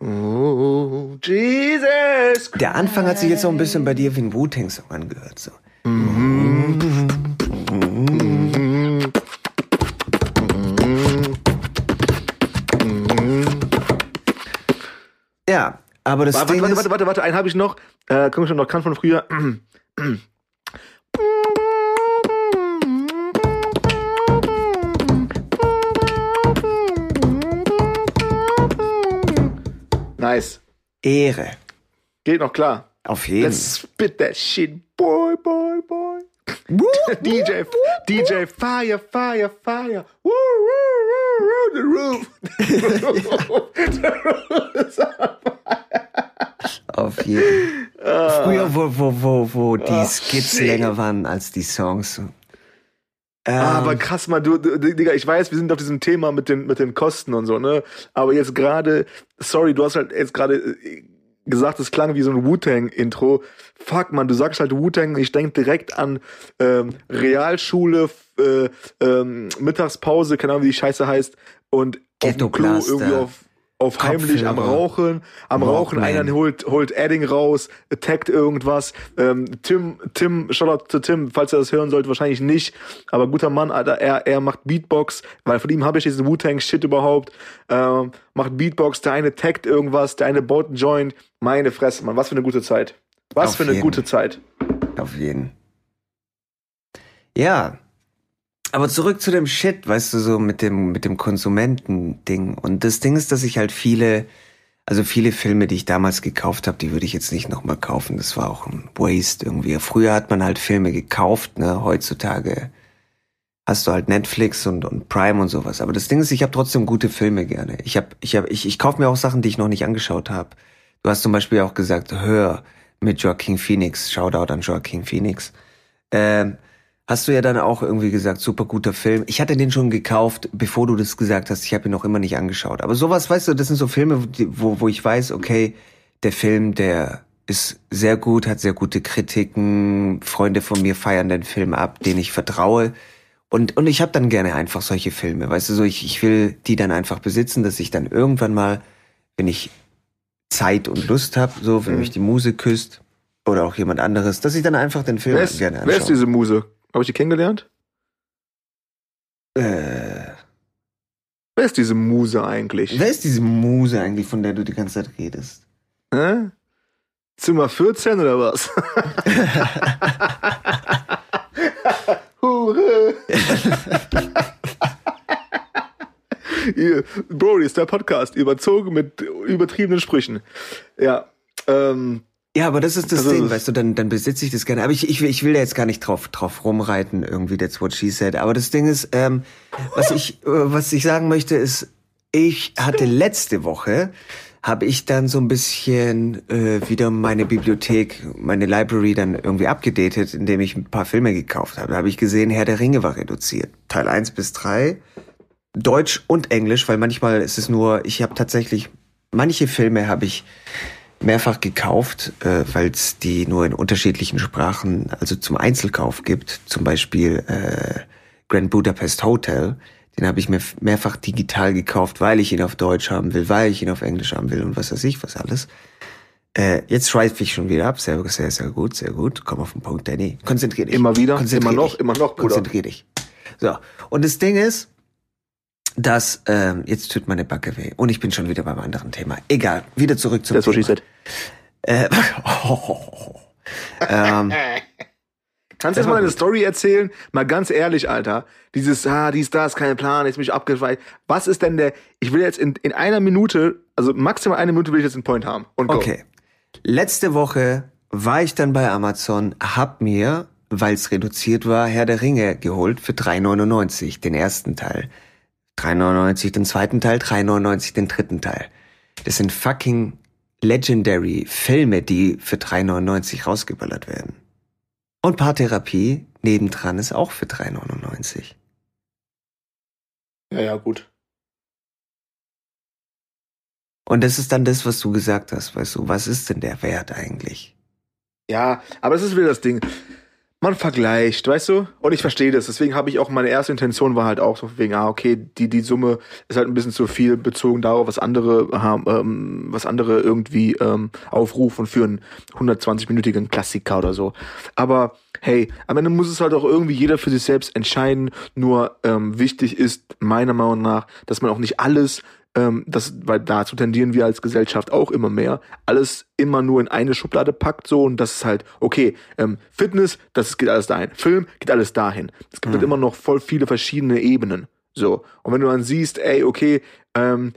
Oh, Jesus. Der Anfang hat sich jetzt so ein bisschen bei dir wie ein Wu-Tang-Song angehört. So. Ja, aber das Warte, Ding warte, ist, warte, warte, warte, einen habe ich noch. Äh, komm schon noch, kann von früher. [CLEARS THROAT] Nice. Ehre. Geht noch klar. Auf jeden Let's spit that shit, boy, boy, boy. DJ, DJ, fire, fire, fire. Woo, woo, woo, woo, the roof. Auf jeden Früher, wo, wo, wo, wo die Ah, Skits länger waren als die Songs. Ähm, Aber krass, man, du, Digga, ich weiß, wir sind auf diesem Thema mit den, mit den Kosten und so, ne? Aber jetzt gerade, sorry, du hast halt jetzt gerade äh, gesagt, es klang wie so ein Wu-Tang-Intro. Fuck, man, du sagst halt Wu-Tang, ich denk direkt an ähm, Realschule, äh, ähm, Mittagspause, keine Ahnung, wie die Scheiße heißt, und auf dem Klo irgendwie auf, auf heimlich am. Rauchen, am Rauchen, einer holt, holt Adding raus, attackt irgendwas. Ähm, Tim, Tim, Shoutout zu Tim, falls er das hören sollte, wahrscheinlich nicht. Aber guter Mann, Alter, er, er macht Beatbox, weil von ihm habe ich diesen Wu-Tang-Shit überhaupt. Ähm, macht Beatbox, der eine taggt irgendwas, der eine baut einen Joint. Meine Fresse, Mann, was für eine gute Zeit. Was Auf für eine jeden. gute Zeit. Auf jeden. Ja. Aber zurück zu dem Shit, weißt du, so mit dem, mit dem Konsumenten-Ding. Und das Ding ist, dass ich halt viele, also viele Filme, die ich damals gekauft habe, die würde ich jetzt nicht nochmal kaufen. Das war auch ein Waste irgendwie. Früher hat man halt Filme gekauft, ne? Heutzutage hast du halt Netflix und, und Prime und sowas. Aber das Ding ist, ich habe trotzdem gute Filme gerne. Ich hab, ich hab, ich, ich kaufe mir auch Sachen, die ich noch nicht angeschaut habe. Du hast zum Beispiel auch gesagt, Hör mit Joaquin Phoenix. Shoutout an Joaquin Phoenix. Ähm, hast du ja dann auch irgendwie gesagt, super guter Film. Ich hatte den schon gekauft, bevor du das gesagt hast. Ich habe ihn noch immer nicht angeschaut. Aber sowas, weißt du, das sind so Filme, wo, wo ich weiß, okay, der Film, der ist sehr gut, hat sehr gute Kritiken. Freunde von mir feiern den Film ab, den ich vertraue. Und, und ich habe dann gerne einfach solche Filme. Weißt du, so ich, ich will die dann einfach besitzen, dass ich dann irgendwann mal, wenn ich Zeit und Lust habe, so, wenn Mhm. mich die Muse küsst oder auch jemand anderes, dass ich dann einfach den Film Wer ist, gerne wer ist anschaue. diese Muse? Habe ich die kennengelernt? Äh, Wer ist diese Muse eigentlich? wer ist diese Muse eigentlich, von der du die ganze Zeit redest? Hä? Zimmer 14 oder was? [LAUGHS] Hure. [LAUGHS] Hier, Brody ist der Podcast, überzogen mit übertriebenen Sprüchen. Ja, ähm, Ja, aber das ist das Also, Ding, weißt du, dann, dann besitze ich das gerne. Aber ich, ich, will- ich will da jetzt gar nicht drauf, drauf rumreiten, irgendwie, that's what she said. Aber das Ding ist, ähm, was ich, äh, was ich sagen möchte, ist, ich hatte letzte Woche, habe ich dann so ein bisschen äh, wieder meine Bibliothek, meine Library dann irgendwie abgedatet, indem ich ein paar Filme gekauft habe. Da habe ich gesehen, Herr der Ringe war reduziert. Teil 1 bis 3. Deutsch und Englisch, weil manchmal ist es nur, ich habe tatsächlich, manche Filme habe ich mehrfach gekauft, äh, weil es die nur in unterschiedlichen Sprachen, also zum Einzelkauf gibt. Zum Beispiel äh, Grand Budapest Hotel. Den habe ich mir mehrfach digital gekauft, weil ich ihn auf Deutsch haben will, weil ich ihn auf Englisch haben will und was weiß ich, was alles. Äh, jetzt schweife ich schon wieder ab. Sehr, sehr, sehr gut, sehr gut. Komm auf den Punkt, Danny. Konzentrier dich. Immer wieder, immer noch, immer noch, Bruder. Konzentrier dich. So. Und das Ding ist, dass, ähm, jetzt tut meine Backe weh. Und ich bin schon wieder beim anderen Thema. Egal. Wieder zurück zum she Thema. said. Äh, [LAUGHS] ähm, Kannst du jetzt mal eine Story erzählen? Mal ganz ehrlich, Alter. Dieses, ah, dies, das, kein Plan, jetzt bin ich abgeweicht. Was ist denn der, ich will jetzt in, in einer Minute, also maximal eine Minute will ich jetzt einen Point haben. Und go. Okay. Letzte Woche war ich dann bei Amazon, hab mir, weil es reduziert war, Herr der Ringe geholt für 3,99 den ersten Teil. 3,99 den zweiten Teil, 3,99 den dritten Teil. Das sind fucking legendary Filme, die für 3,99 rausgeballert werden. Und Paartherapie nebendran ist auch für 3,99. Ja, ja, gut. Und das ist dann das, was du gesagt hast, weißt du, was ist denn der Wert eigentlich? Ja, aber das ist wieder das Ding. Man vergleicht, weißt du? Und ich verstehe das. Deswegen habe ich auch meine erste Intention war halt auch so wegen, ah, okay, die, die Summe ist halt ein bisschen zu viel bezogen darauf, was andere haben, ähm, was andere irgendwie ähm, aufrufen für einen 120-minütigen Klassiker oder so. Aber hey, am Ende muss es halt auch irgendwie jeder für sich selbst entscheiden. Nur ähm, wichtig ist meiner Meinung nach, dass man auch nicht alles ähm, das, weil dazu tendieren wir als Gesellschaft auch immer mehr, alles immer nur in eine Schublade packt so und das ist halt, okay, ähm, Fitness, das geht alles dahin, Film geht alles dahin. Es gibt halt Mhm. immer noch voll viele verschiedene Ebenen. So. Und wenn du dann siehst, ey, okay, ähm,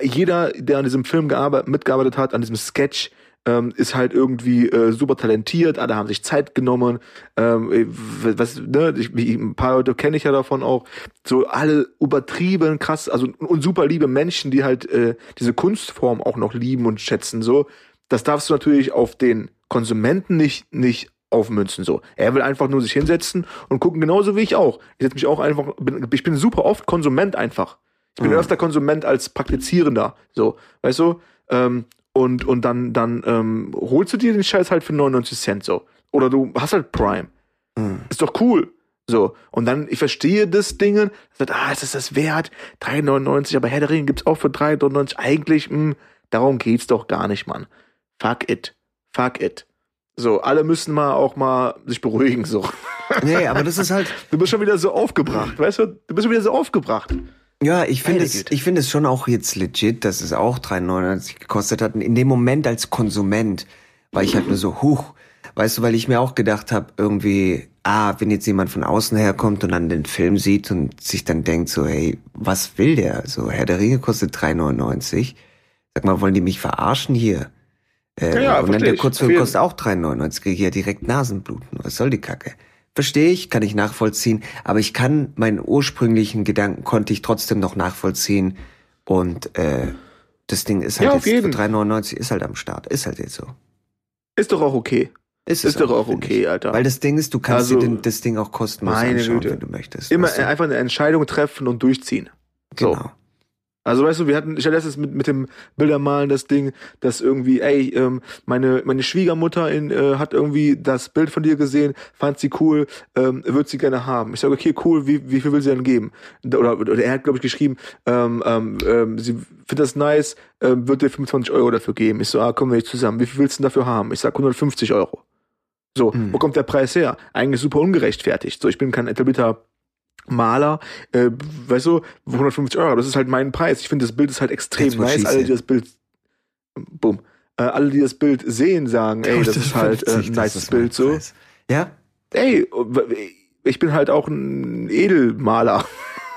jeder, der an diesem Film gearbeitet, mitgearbeitet hat, an diesem Sketch, ähm, ist halt irgendwie äh, super talentiert, alle haben sich Zeit genommen, ähm, äh, was, ne, ich, ein paar Leute kenne ich ja davon auch, so alle übertrieben krass, also und super liebe Menschen, die halt äh, diese Kunstform auch noch lieben und schätzen, so, das darfst du natürlich auf den Konsumenten nicht, nicht aufmünzen, so. Er will einfach nur sich hinsetzen und gucken, genauso wie ich auch. Ich setze mich auch einfach, bin, ich bin super oft Konsument einfach. Ich bin Mhm. öfter Konsument als Praktizierender, so, weißt du? Ähm, und, und dann, dann ähm, holst du dir den Scheiß halt für 99 Cent so. Oder du hast halt Prime. Mhm. Ist doch cool. So. Und dann, ich verstehe das Ding, sagt, ah, ist das das wert? 3,99, aber Herr der Ringe gibt's auch für 3,99. Eigentlich, mh, darum geht's doch gar nicht, Mann. Fuck it. Fuck it. So, alle müssen mal auch mal sich beruhigen, so. Nee, aber das ist halt, [LAUGHS] Du bist schon wieder so aufgebracht, weißt du? Du bist schon wieder so aufgebracht. Ja, ich finde es, ich finde es schon auch jetzt legit, dass es auch 3,99 gekostet hat. Und in dem Moment als Konsument war ich halt nur so, huch, weißt du, weil ich mir auch gedacht habe, irgendwie, ah, wenn jetzt jemand von außen herkommt und dann den Film sieht und sich dann denkt so, hey, was will der? So, Herr der Ringe kostet 3,99. Sag mal, wollen die mich verarschen hier? Äh, Ja, ja, und dann der. Kurzfilm kostet auch 3,99, kriege ich ja direkt Nasenbluten. Was soll die Kacke? Verstehe ich, kann ich nachvollziehen, aber ich kann meinen ursprünglichen Gedanken konnte ich trotzdem noch nachvollziehen und äh, das Ding ist halt Ja, auf jetzt jeden. für 3,99 ist halt am Start, ist halt jetzt so. Ist doch auch okay. Ist, Ist doch auch finde okay. Alter. Weil das Ding ist, du kannst Also, dir den, das Ding auch kostenlos anschauen, Güte. wenn du möchtest. Immer weißt du? einfach eine Entscheidung treffen und durchziehen. So. Also weißt du, wir hatten, ich hatte letztens mit, mit dem Bildermalen das Ding, dass irgendwie, ey, ähm, meine, meine Schwiegermutter in, äh, hat irgendwie das Bild von dir gesehen, fand sie cool, ähm, wird sie gerne haben. Ich sage, okay, cool, wie, wie viel will sie denn geben? Oder, oder er hat, glaube ich, geschrieben, ähm, ähm, ähm, sie findet das nice, ähm, wird dir 25 Euro dafür geben. Ich so, ah, kommen wir nicht zusammen. Wie viel willst du denn dafür haben? Ich sag 150 Euro. So, Hm. wo kommt der Preis her? Eigentlich super ungerechtfertigt. So, ich bin kein etablierter Maler, äh, weißt du, 150 Euro, das ist halt mein Preis. Ich finde, das Bild ist halt extrem That's nice. Alle, die das Bild, bumm, äh, alle, die das Bild sehen, sagen, ey, das ist halt äh, ein 150, das nice ist mein Bild so. Preis. Ja, Ey, ich bin halt auch ein Edelmaler.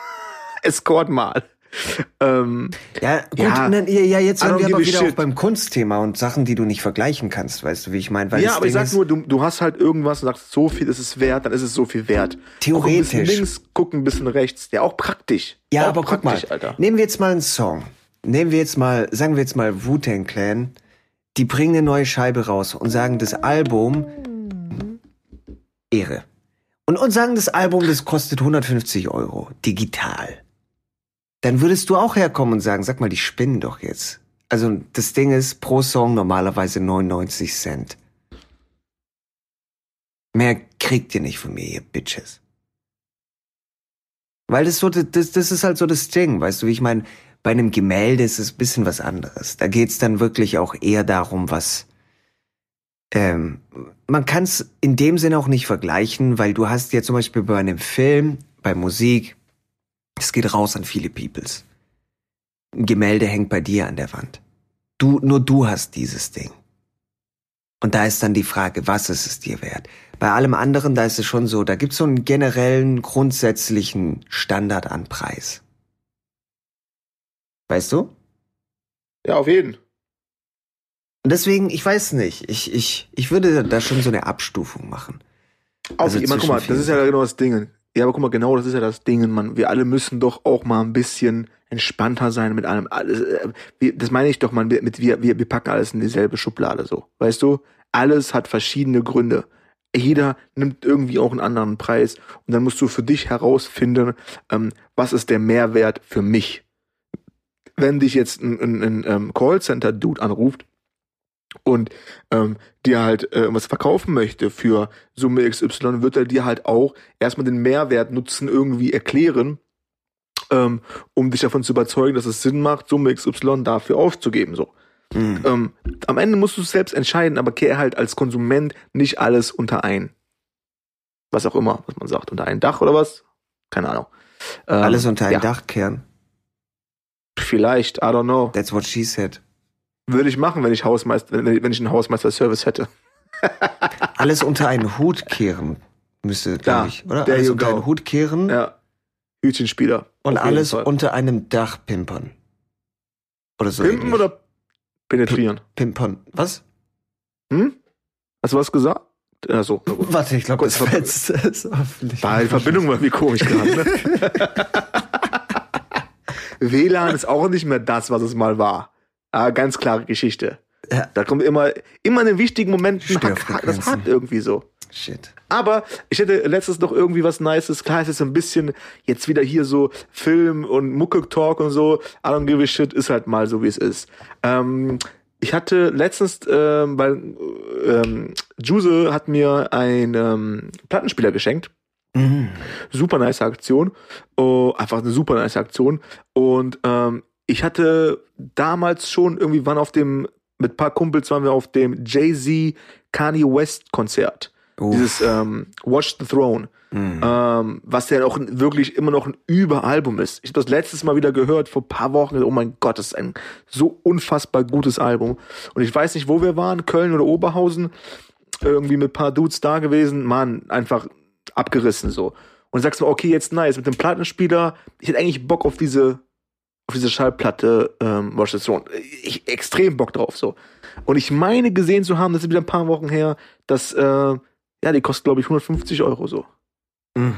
[LAUGHS] Escortmal. [LAUGHS] Ähm, ja, gut, Ja, dann, ja, jetzt sind wir aber wieder shit. auch beim Kunstthema und Sachen, die du nicht vergleichen kannst, weißt du, wie ich meine? Ja, aber ich Ding sag ist- nur, du, du hast halt irgendwas und sagst, so viel ist es wert, dann ist es so viel wert. Guck ein bisschen Theoretisch. links, guck ein bisschen rechts. Ja, auch praktisch. Ja, auch aber guck mal, Alter. nehmen wir jetzt mal einen Song. Nehmen wir jetzt mal, sagen wir jetzt mal Wu-Tang Clan. Die bringen eine neue Scheibe raus und sagen, das Album Ehre. Und, und sagen, das Album, das kostet 150 Euro, digital. Dann würdest du auch herkommen und sagen, sag mal, die spinnen doch jetzt. Also das Ding ist pro Song normalerweise 99 Cent. Mehr kriegt ihr nicht von mir, ihr Bitches. Weil das so, das, das ist halt so das Ding, weißt du, wie ich meine, bei einem Gemälde ist es ein bisschen was anderes. Da geht's dann wirklich auch eher darum, was, ähm, man kann es in dem Sinne auch nicht vergleichen, weil du hast ja zum Beispiel bei einem Film, bei Musik, es geht raus an viele Peoples. Ein Gemälde hängt bei dir an der Wand. Du, nur du hast dieses Ding. Und da ist dann die Frage, was ist es dir wert? Bei allem anderen, da ist es schon so, da gibt es so einen generellen, grundsätzlichen Standard an Preis. Weißt du? Ja, auf jeden. Und deswegen, ich weiß nicht, ich, ich, ich würde da schon so eine Abstufung machen. Auf, also immer, guck mal, das ist ja genau das Ding. Ja, aber guck mal, genau das ist ja das Ding, man. Wir alle müssen doch auch mal ein bisschen entspannter sein mit allem. Äh, das meine ich doch, man, mit, wir, wir, wir packen alles in dieselbe Schublade so. Weißt du? Alles hat verschiedene Gründe. Jeder nimmt irgendwie auch einen anderen Preis und dann musst du für dich herausfinden, ähm, was ist der Mehrwert für mich. Wenn dich jetzt ein, ein, ein, ein ähm, Callcenter-Dude anruft und ähm, dir halt äh, was verkaufen möchte für Summe XY, wird er dir halt auch erstmal den Mehrwert nutzen, irgendwie erklären, ähm, um dich davon zu überzeugen, dass es Sinn macht, Summe XY dafür aufzugeben. So. Mhm. Ähm, am Ende musst du es selbst entscheiden, aber kehr halt als Konsument nicht alles unter ein. Was auch immer, was man sagt, unter ein Dach oder was? Keine Ahnung. Ähm, alles unter ein ja. Dach kehren. Vielleicht, I don't know. That's what she said. Würde ich machen, wenn ich Hausmeister, wenn ich einen Hausmeister-Service hätte. [LAUGHS] alles unter einen Hut kehren müsste, glaube ich, oder? Alles unter go. einen Hut kehren. Ja. Hütchenspieler. Und alles unter einem Dach pimpern. Oder so. Pimpen ähnlich. oder penetrieren? Pimpern. Was? Hm? Hast du was gesagt? Ja, so. Warte, ich glaube, das Fenster ist hoffentlich. War die Verbindung war wie komisch gerade. Ne? [LAUGHS] [LAUGHS] WLAN ist auch nicht mehr das, was es mal war. Ah, ganz klare Geschichte. Ja. Da kommt immer, immer in den wichtigen Momenten, das hat irgendwie so. Shit. Aber ich hätte letztens noch irgendwie was Nices. Klar, es ist ein bisschen jetzt wieder hier so Film und Mucke-Talk und so. I don't give a shit, ist halt mal so, wie es ist. Ähm, ich hatte letztens, ähm, weil ähm, Juse hat mir einen ähm, Plattenspieler geschenkt. Mhm. Super nice Aktion. Oh, einfach eine super nice Aktion. Und ähm, ich hatte damals schon irgendwie waren auf dem mit paar Kumpels waren wir auf dem Jay-Z Kanye West Konzert. Uff. Dieses ähm, Watch the Throne. Mhm. Ähm, was ja auch wirklich immer noch ein Überalbum ist. Ich habe das letztes Mal wieder gehört, vor paar Wochen. Oh mein Gott, das ist ein so unfassbar gutes Album. Und ich weiß nicht, wo wir waren, Köln oder Oberhausen. Irgendwie mit paar Dudes da gewesen. Mann, einfach abgerissen so. Und sagst du, okay, jetzt nice, mit dem Plattenspieler. Ich hätte eigentlich Bock auf diese, auf diese Schallplatte ähm, Watch the Throne. Ich extrem Bock drauf so. Und ich meine gesehen zu haben, das ist wieder ein paar Wochen her, dass äh, ja, die kostet, glaube ich, 150 Euro so. Mhm.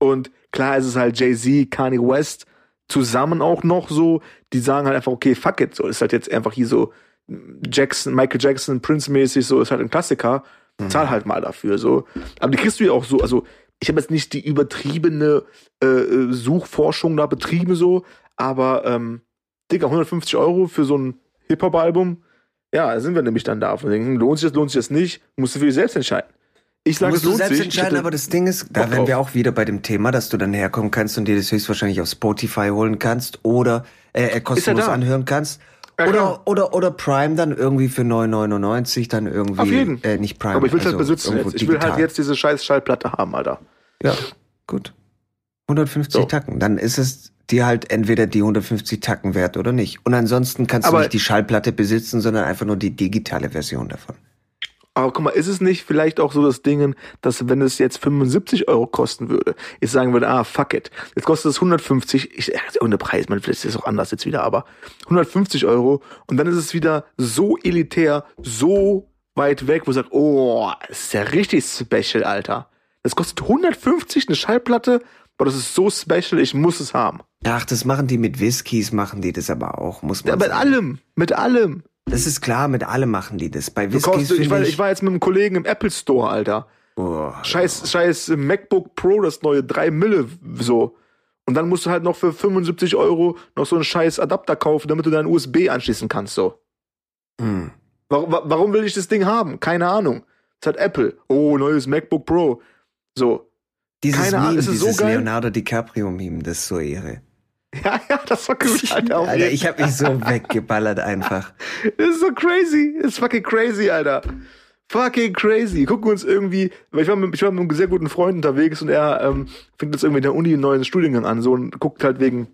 Und klar ist es halt Jay-Z, Kanye West zusammen auch noch so, die sagen halt einfach, okay, fuck it, so ist halt jetzt einfach hier so Jackson, Michael Jackson, Prince-mäßig, so ist halt ein Klassiker, mhm. zahl halt mal dafür, so. Aber die kriegst du ja auch so, also ich habe jetzt nicht die übertriebene äh, Suchforschung da betrieben, so, aber ähm, Digga, 150 Euro für so ein Hip-Hop-Album, ja, da sind wir nämlich dann da. Von denken, lohnt sich das, lohnt sich das nicht, musst du für dich selbst entscheiden. Ich sage, es lohnt selbst sich. entscheiden, aber das Ding ist, da wären wir auch wieder bei dem Thema, dass du dann herkommen kannst und dir das höchstwahrscheinlich auf Spotify holen kannst oder äh, äh kostenlos anhören kannst. Oder, oder, oder Prime dann irgendwie für 9,99 dann irgendwie. Auf jeden. Äh, nicht Prime. Aber ich will also halt besitzen jetzt. Ich will halt jetzt diese scheiß Schallplatte haben, Alter. Ja, gut. 150 so. Tacken. Dann ist es dir halt entweder die 150 Tacken wert oder nicht. Und ansonsten kannst aber du nicht die Schallplatte besitzen, sondern einfach nur die digitale Version davon. Aber guck mal, ist es nicht vielleicht auch so das Ding, dass wenn es jetzt 75 Euro kosten würde, ich sagen würde, ah, fuck it. Jetzt kostet es 150, ich, ja, irgendeine Preis, man, vielleicht ist es auch anders jetzt wieder, aber 150 Euro und dann ist es wieder so elitär, so weit weg, wo du sagst, oh, das ist ja richtig special, Alter. Das kostet 150 eine Schallplatte, aber das ist so special, ich muss es haben. Ach, das machen die mit Whiskys, machen die das aber auch, muss man ja, Mit allem, mit allem. Das ist klar, mit allem machen die das. Bei Whiskys ich, war, ich war jetzt mit einem Kollegen im Apple Store, Alter. Oh, scheiß, ja. scheiß MacBook Pro, das neue, drei Mille, so. Und dann musst du halt noch für 75 Euro noch so einen scheiß Adapter kaufen, damit du deinen USB anschließen kannst, so. Hm. Warum, warum will ich das Ding haben? Keine Ahnung. Es hat Apple. Oh, neues MacBook Pro. So. Dieses Keine Ahnung, ist es so geil? Leonardo DiCaprio-Meme, das ist so Ehre. [LAUGHS] Ja, ja, das war gut, [LAUGHS] Alter. Alter ich hab mich so weggeballert einfach. [LAUGHS] Das ist so crazy. Das ist fucking crazy, Alter. Fucking crazy. Gucken wir uns irgendwie, weil ich war, mit, ich war mit einem sehr guten Freund unterwegs und er ähm, fängt jetzt irgendwie in der Uni einen neuen Studiengang an so und guckt halt wegen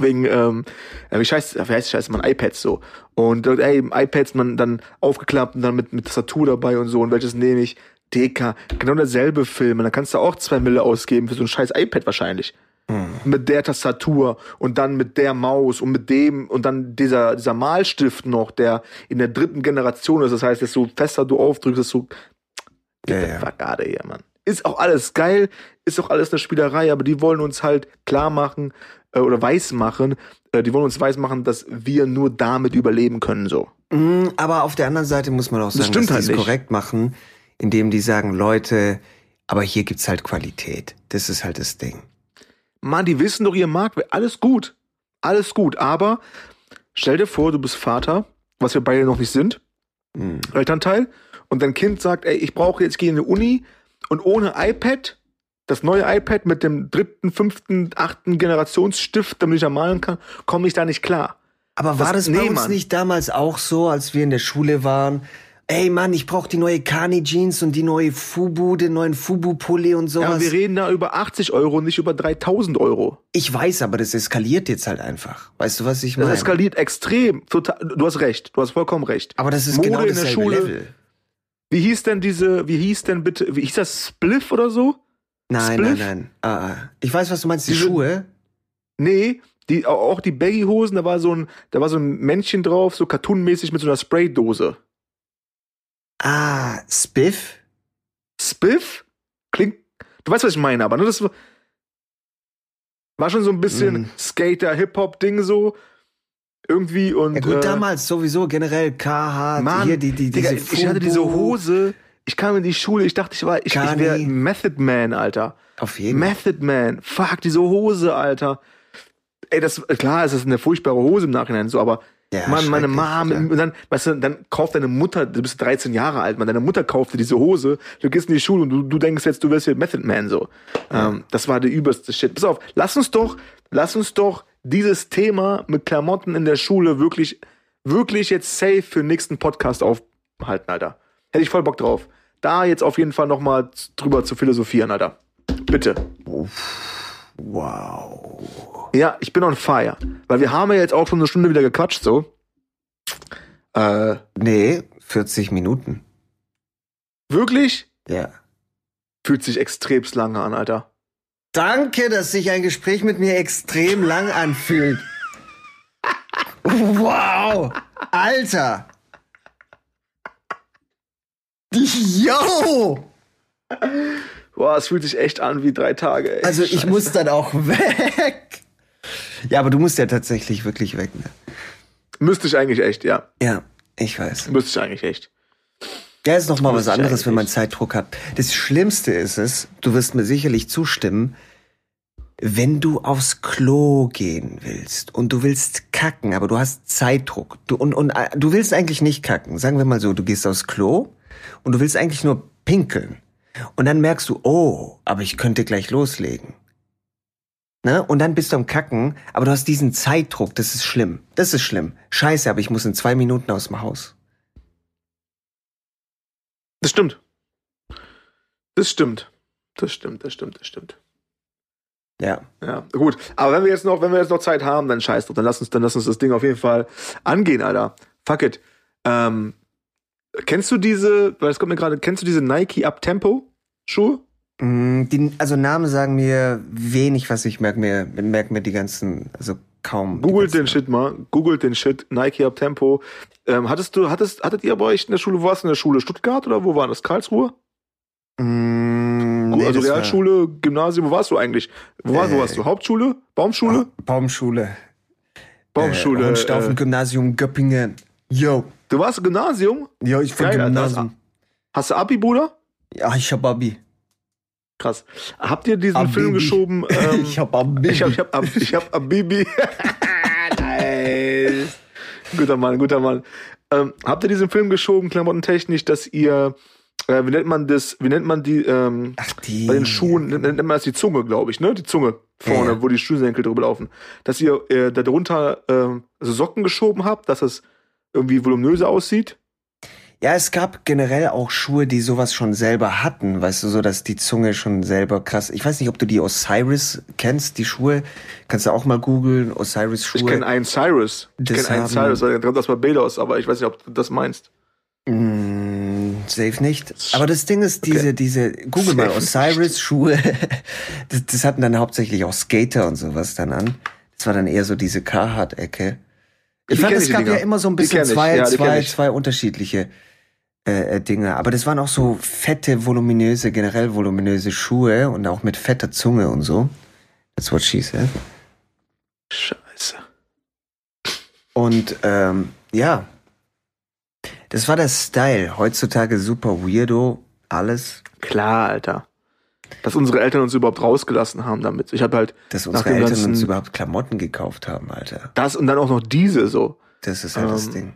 wegen, ähm, wie heißt, wie heißt scheiße, man iPads so. Und ey, iPads man dann aufgeklappt und dann mit, mit Tastatur dabei und so. Und welches nehme ich? DK. Genau derselbe Film. Und dann kannst du auch zwei Mille ausgeben für so ein scheiß iPad wahrscheinlich. Mit der Tastatur und dann mit der Maus und mit dem und dann dieser, dieser Malstift noch, der in der dritten Generation ist. Das heißt, desto fester du aufdrückst, desto Ja, ja. Of here, Mann. Ist auch alles geil, ist auch alles eine Spielerei, aber die wollen uns halt klar machen äh, oder weiß machen, äh, die wollen uns weiß machen, dass wir nur damit überleben können, so. Mm, Aber auf der anderen Seite muss man auch sagen, stimmt dass die halt es nicht. korrekt machen, indem die sagen, Leute, aber hier gibt's halt Qualität. Das ist halt das Ding. Mann, die wissen doch ihr Markt, alles gut. Alles gut, aber stell dir vor, du bist Vater, was wir beide noch nicht sind, Mm. Elternteil, und dein Kind sagt, ey, ich brauche jetzt, ich gehe in die Uni und ohne iPad, das neue iPad mit dem dritten, fünften, achten Generationsstift, damit ich da malen kann, komme ich da nicht klar. Aber war Das- das, bei nee, uns Mann. nicht damals auch so, als wir in der Schule waren? Ey Mann, ich brauche die neue Kani Jeans und die neue Fubu, den neuen Fubu Pulli und Ja, sowas. aber wir reden da über 80 Euro, nicht über 3000 Euro. ich weiß, aber das eskaliert jetzt halt einfach. Weißt du, was ich Das meine? eskaliert extrem. Total, du hast recht, du hast vollkommen recht. aber das ist Mode genau in der Schule. Level. Wie hieß denn diese, wie hieß denn bitte, wie hieß das Spliff oder so? Nein, Spliff? nein, nein. Ah, ah. Ich weiß, was du meinst, die Diese- Schuhe. Nee, die, auch die Baggy-Hosen, da war so ein, da war so ein Männchen drauf, so cartoonmäßig mit so einer Spraydose. Ah, Spiff? Spiff? Klingt, du weißt, was ich meine, aber ne, das war, schon so ein bisschen Mhm. Skater-Hip-Hop-Ding so. Irgendwie und. Ja gut, äh, damals sowieso generell KH, Mann, hier die, die, Digga, diese ich hatte diese. Hose. Ich kam in die Schule, ich dachte, ich war, ich, ich Kani. wäre Method Man, Alter. Auf jeden Fall. Method Man. Fuck, diese Hose, Alter. Ey, das, klar, es ist eine furchtbare Hose im Nachhinein so, aber Ja, Mann, meine Mom, klar. und dann, weißt du, dann kauft deine Mutter, du bist 13 Jahre alt, man, deine Mutter kaufte diese Hose, du gehst in die Schule und du, du denkst jetzt, du wirst hier Method Man, so. Ähm, das war der übelste Shit. Pass auf, lass uns doch, lass uns doch dieses Thema mit Klamotten in der Schule wirklich, wirklich jetzt safe für den nächsten Podcast aufhalten, Alter. Hätte ich voll Bock drauf. Da jetzt auf jeden Fall nochmal drüber zu philosophieren, Alter. Bitte. Wow. Ja, ich bin on fire. Weil wir haben ja jetzt auch schon eine Stunde wieder gequatscht, so. Äh, Nee, 40 Minuten. wirklich? Ja. Fühlt sich extremst lange an, Alter. Danke, dass sich ein Gespräch mit mir extrem lang anfühlt. Wow! Alter! Yo! Boah, es fühlt sich echt an wie drei Tage, ey. Also ich Scheiße. muss dann auch [LAUGHS] weg. Ja, aber du musst ja tatsächlich wirklich weg, ne? Müsste ich eigentlich echt, ja. Ja, ich weiß. Müsste ich eigentlich echt. Ja, ist noch mal was anderes, wenn man. Zeitdruck hat. Das Schlimmste ist es, du wirst mir sicherlich zustimmen, wenn du aufs Klo gehen willst und du willst kacken, aber du hast Zeitdruck. Du, und, und äh, du willst eigentlich nicht kacken. Sagen wir mal so, du gehst aufs Klo und du willst eigentlich nur pinkeln. Und dann merkst du, oh, aber ich könnte gleich loslegen. Ne? Und dann bist du am Kacken, aber du hast diesen Zeitdruck, das ist schlimm. Das ist schlimm. Scheiße, aber ich muss in zwei Minuten aus dem Haus. Das stimmt. Das stimmt. Das stimmt, das stimmt, das stimmt. Ja. Ja, gut. Aber wenn wir jetzt noch, wenn wir jetzt noch Zeit haben, dann scheiß drauf. Dann lass uns, dann lass uns das Ding auf jeden Fall angehen, Alter. Fuck it. Ähm, kennst du diese, weil es kommt mir gerade, kennst du diese Nike Up-Tempo Schuhe? Mm, Die, also Namen sagen mir wenig, was ich merke mir, merke mir die ganzen, also kaum. Googelt den Shit mal. Googelt den Shit. Nike Up Tempo. Ähm, hattest du, hattest, hattet ihr bei euch in der Schule, wo warst du in der Schule? Stuttgart oder wo war das? Karlsruhe? Mm, nee, also das war- Realschule, Gymnasium, wo warst du eigentlich? Wo, war, wo Äh, warst du? Hauptschule? Baumschule? Baumschule. Baumschule. Äh, Rundstaufen äh, Gymnasium Göppingen. Yo. Du warst Gymnasium? Ja, ich bin Geil, Alter. Gymnasium. Hast du Abi, Bruder? Ja, ich hab Abi. Krass. Habt ihr diesen Abibi. Film geschoben? [LAUGHS] Ähm, ich hab Abi. ich hab, ich hab, Ab- ich hab Abibi. [LAUGHS] nice. Guter Mann, guter Mann. Ähm, habt ihr diesen Film geschoben, klamottentechnisch, dass ihr, äh, wie nennt man das, wie nennt man die, ähm, Ach, die. bei den Schuhen, nennt, nennt man das die Zunge, glaube ich, ne? Die Zunge vorne, Ja, wo die Schuhsenkel drüber laufen. Dass ihr äh, da drunter ähm, also Socken geschoben habt, dass es irgendwie voluminöser aussieht. Ja, es gab generell auch Schuhe, die sowas schon selber hatten, weißt du, so dass die Zunge schon selber krass. Ich weiß nicht, ob du die Osiris kennst, die Schuhe. Kannst du auch mal googeln, Osiris Schuhe. Ich kenne einen Cyrus. Ich kenne einen Cyrus, da kommt das bei Belos, aber ich weiß nicht, ob du das meinst. Mm, safe nicht. Aber das Ding ist, diese, Okay. diese, google mal, Safe Osiris Schuhe, [LAUGHS] das, das hatten dann hauptsächlich auch Skater und sowas dann an. Das war dann eher so diese Carhartt-Ecke. Ich fand, es gab ja Dinger. immer so ein bisschen zwei, Ja, zwei, zwei unterschiedliche äh, äh, Dinge. Aber das waren auch so fette, voluminöse, generell voluminöse Schuhe und auch mit fetter Zunge und so. That's what she said. Scheiße. Und ähm, ja, das war der Style. Heutzutage super weirdo, alles. Klar, Alter. Dass unsere Eltern uns überhaupt rausgelassen haben damit. Ich habe halt Dass unsere Eltern ganzen- uns überhaupt Klamotten gekauft haben, Alter. das und dann auch noch diese so. Das ist halt das Ähm, Ding.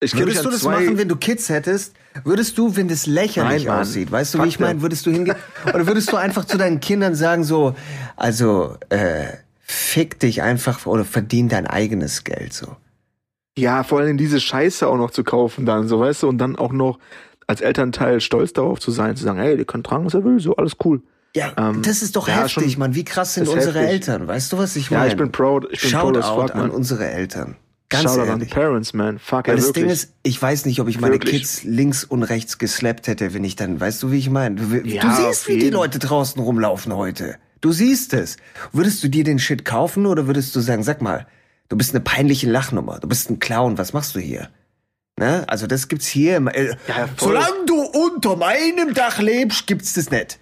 Ich Würdest du das machen, wenn du Kids hättest? Würdest du, wenn das lächerlich Nein, aussieht, weißt du, wie Fuck ich meine? Würdest du hingehen? Oder würdest du einfach zu deinen Kindern sagen, so, also, äh, fick dich einfach oder verdien dein eigenes Geld, so. Ja, vor allem diese Scheiße auch noch zu kaufen dann, so weißt du, und dann auch noch als Elternteil stolz darauf zu sein, zu sagen, hey, der kann tragen, was er will, so alles cool. Ja, Ähm, das ist doch ja, heftig, schon- Mann. Wie krass sind unsere heftig. Eltern? Weißt du, was ich Ja, meine? ich bin proud, ich bin proud as Shoutout fuck, an unsere Eltern. Ganz Shoutout an ehrlich. the parents, man. Fuck, Weil ja, das wirklich. Ding ist, ich weiß nicht, ob ich meine Wirklich. Kids links und rechts geslappt hätte, wenn ich dann, weißt du, wie ich meine? Du, du Ja, siehst, auf wie die. Leute draußen rumlaufen heute. Du siehst es. Würdest du dir den Shit kaufen oder würdest du sagen, sag mal, du bist eine peinliche Lachnummer, du bist ein Clown, was machst du hier? Ne? Also das gibt's hier. im- Äh, Ja, solange du unter meinem Dach lebst, gibt's das nicht.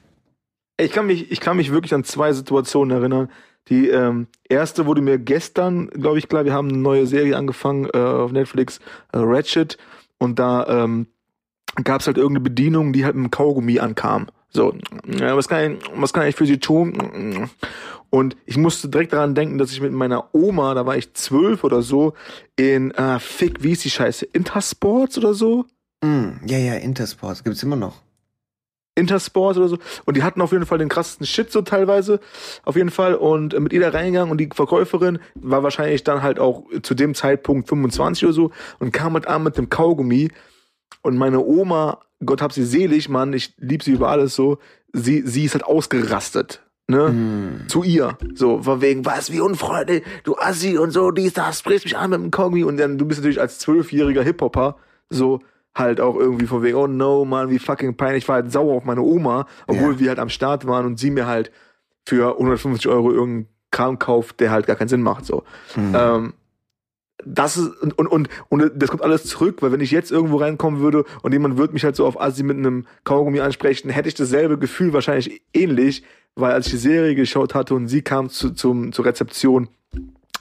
Ich kann mich, ich kann mich wirklich an zwei Situationen erinnern. Die ähm, erste wurde mir gestern, glaube ich, klar, wir haben eine neue Serie angefangen äh, auf Netflix, äh, Ratchet, und da ähm, gab es halt irgendeine Bedienung, die halt mit einem Kaugummi ankam. So, was kann ich, was kann ich für sie tun? Und ich musste direkt daran denken, dass ich mit meiner Oma, da war ich zwölf oder so, in äh, Fick, wie ist die Scheiße, Intersports oder so? Mm, ja, ja, Intersports gibt's immer noch. Intersport oder so. Und die hatten auf jeden Fall den krassesten Shit so teilweise. Auf jeden Fall. Und äh, mit ihr da reingegangen und die Verkäuferin war wahrscheinlich dann halt auch zu dem Zeitpunkt 25 oder so und kam halt an mit dem Kaugummi. Und meine Oma, Gott hab sie selig, Mann, ich lieb sie über alles so, sie, sie ist halt ausgerastet. Ne? Mm. Zu ihr. So, von wegen, was, wie unfreundlich, du Assi und so, dies, das, sprichst mich an mit dem Kaugummi. Und dann, du bist natürlich als zwölfjähriger Hip-Hopper so halt auch irgendwie von wegen, oh no, Mann, wie fucking peinlich. Ich war halt sauer auf meine Oma, obwohl Ja. wir halt am Start waren und sie mir halt für 150 Euro irgendeinen Kram kauft, der halt gar keinen Sinn macht, so. Mm. Ähm, das ist, und, und, und, und das kommt alles zurück, weil wenn ich jetzt irgendwo reinkommen würde und jemand würde mich halt so auf Assi mit einem Kaugummi ansprechen, hätte ich dasselbe Gefühl wahrscheinlich ähnlich, weil als ich die Serie geschaut hatte und sie kam zu, zum, zur Rezeption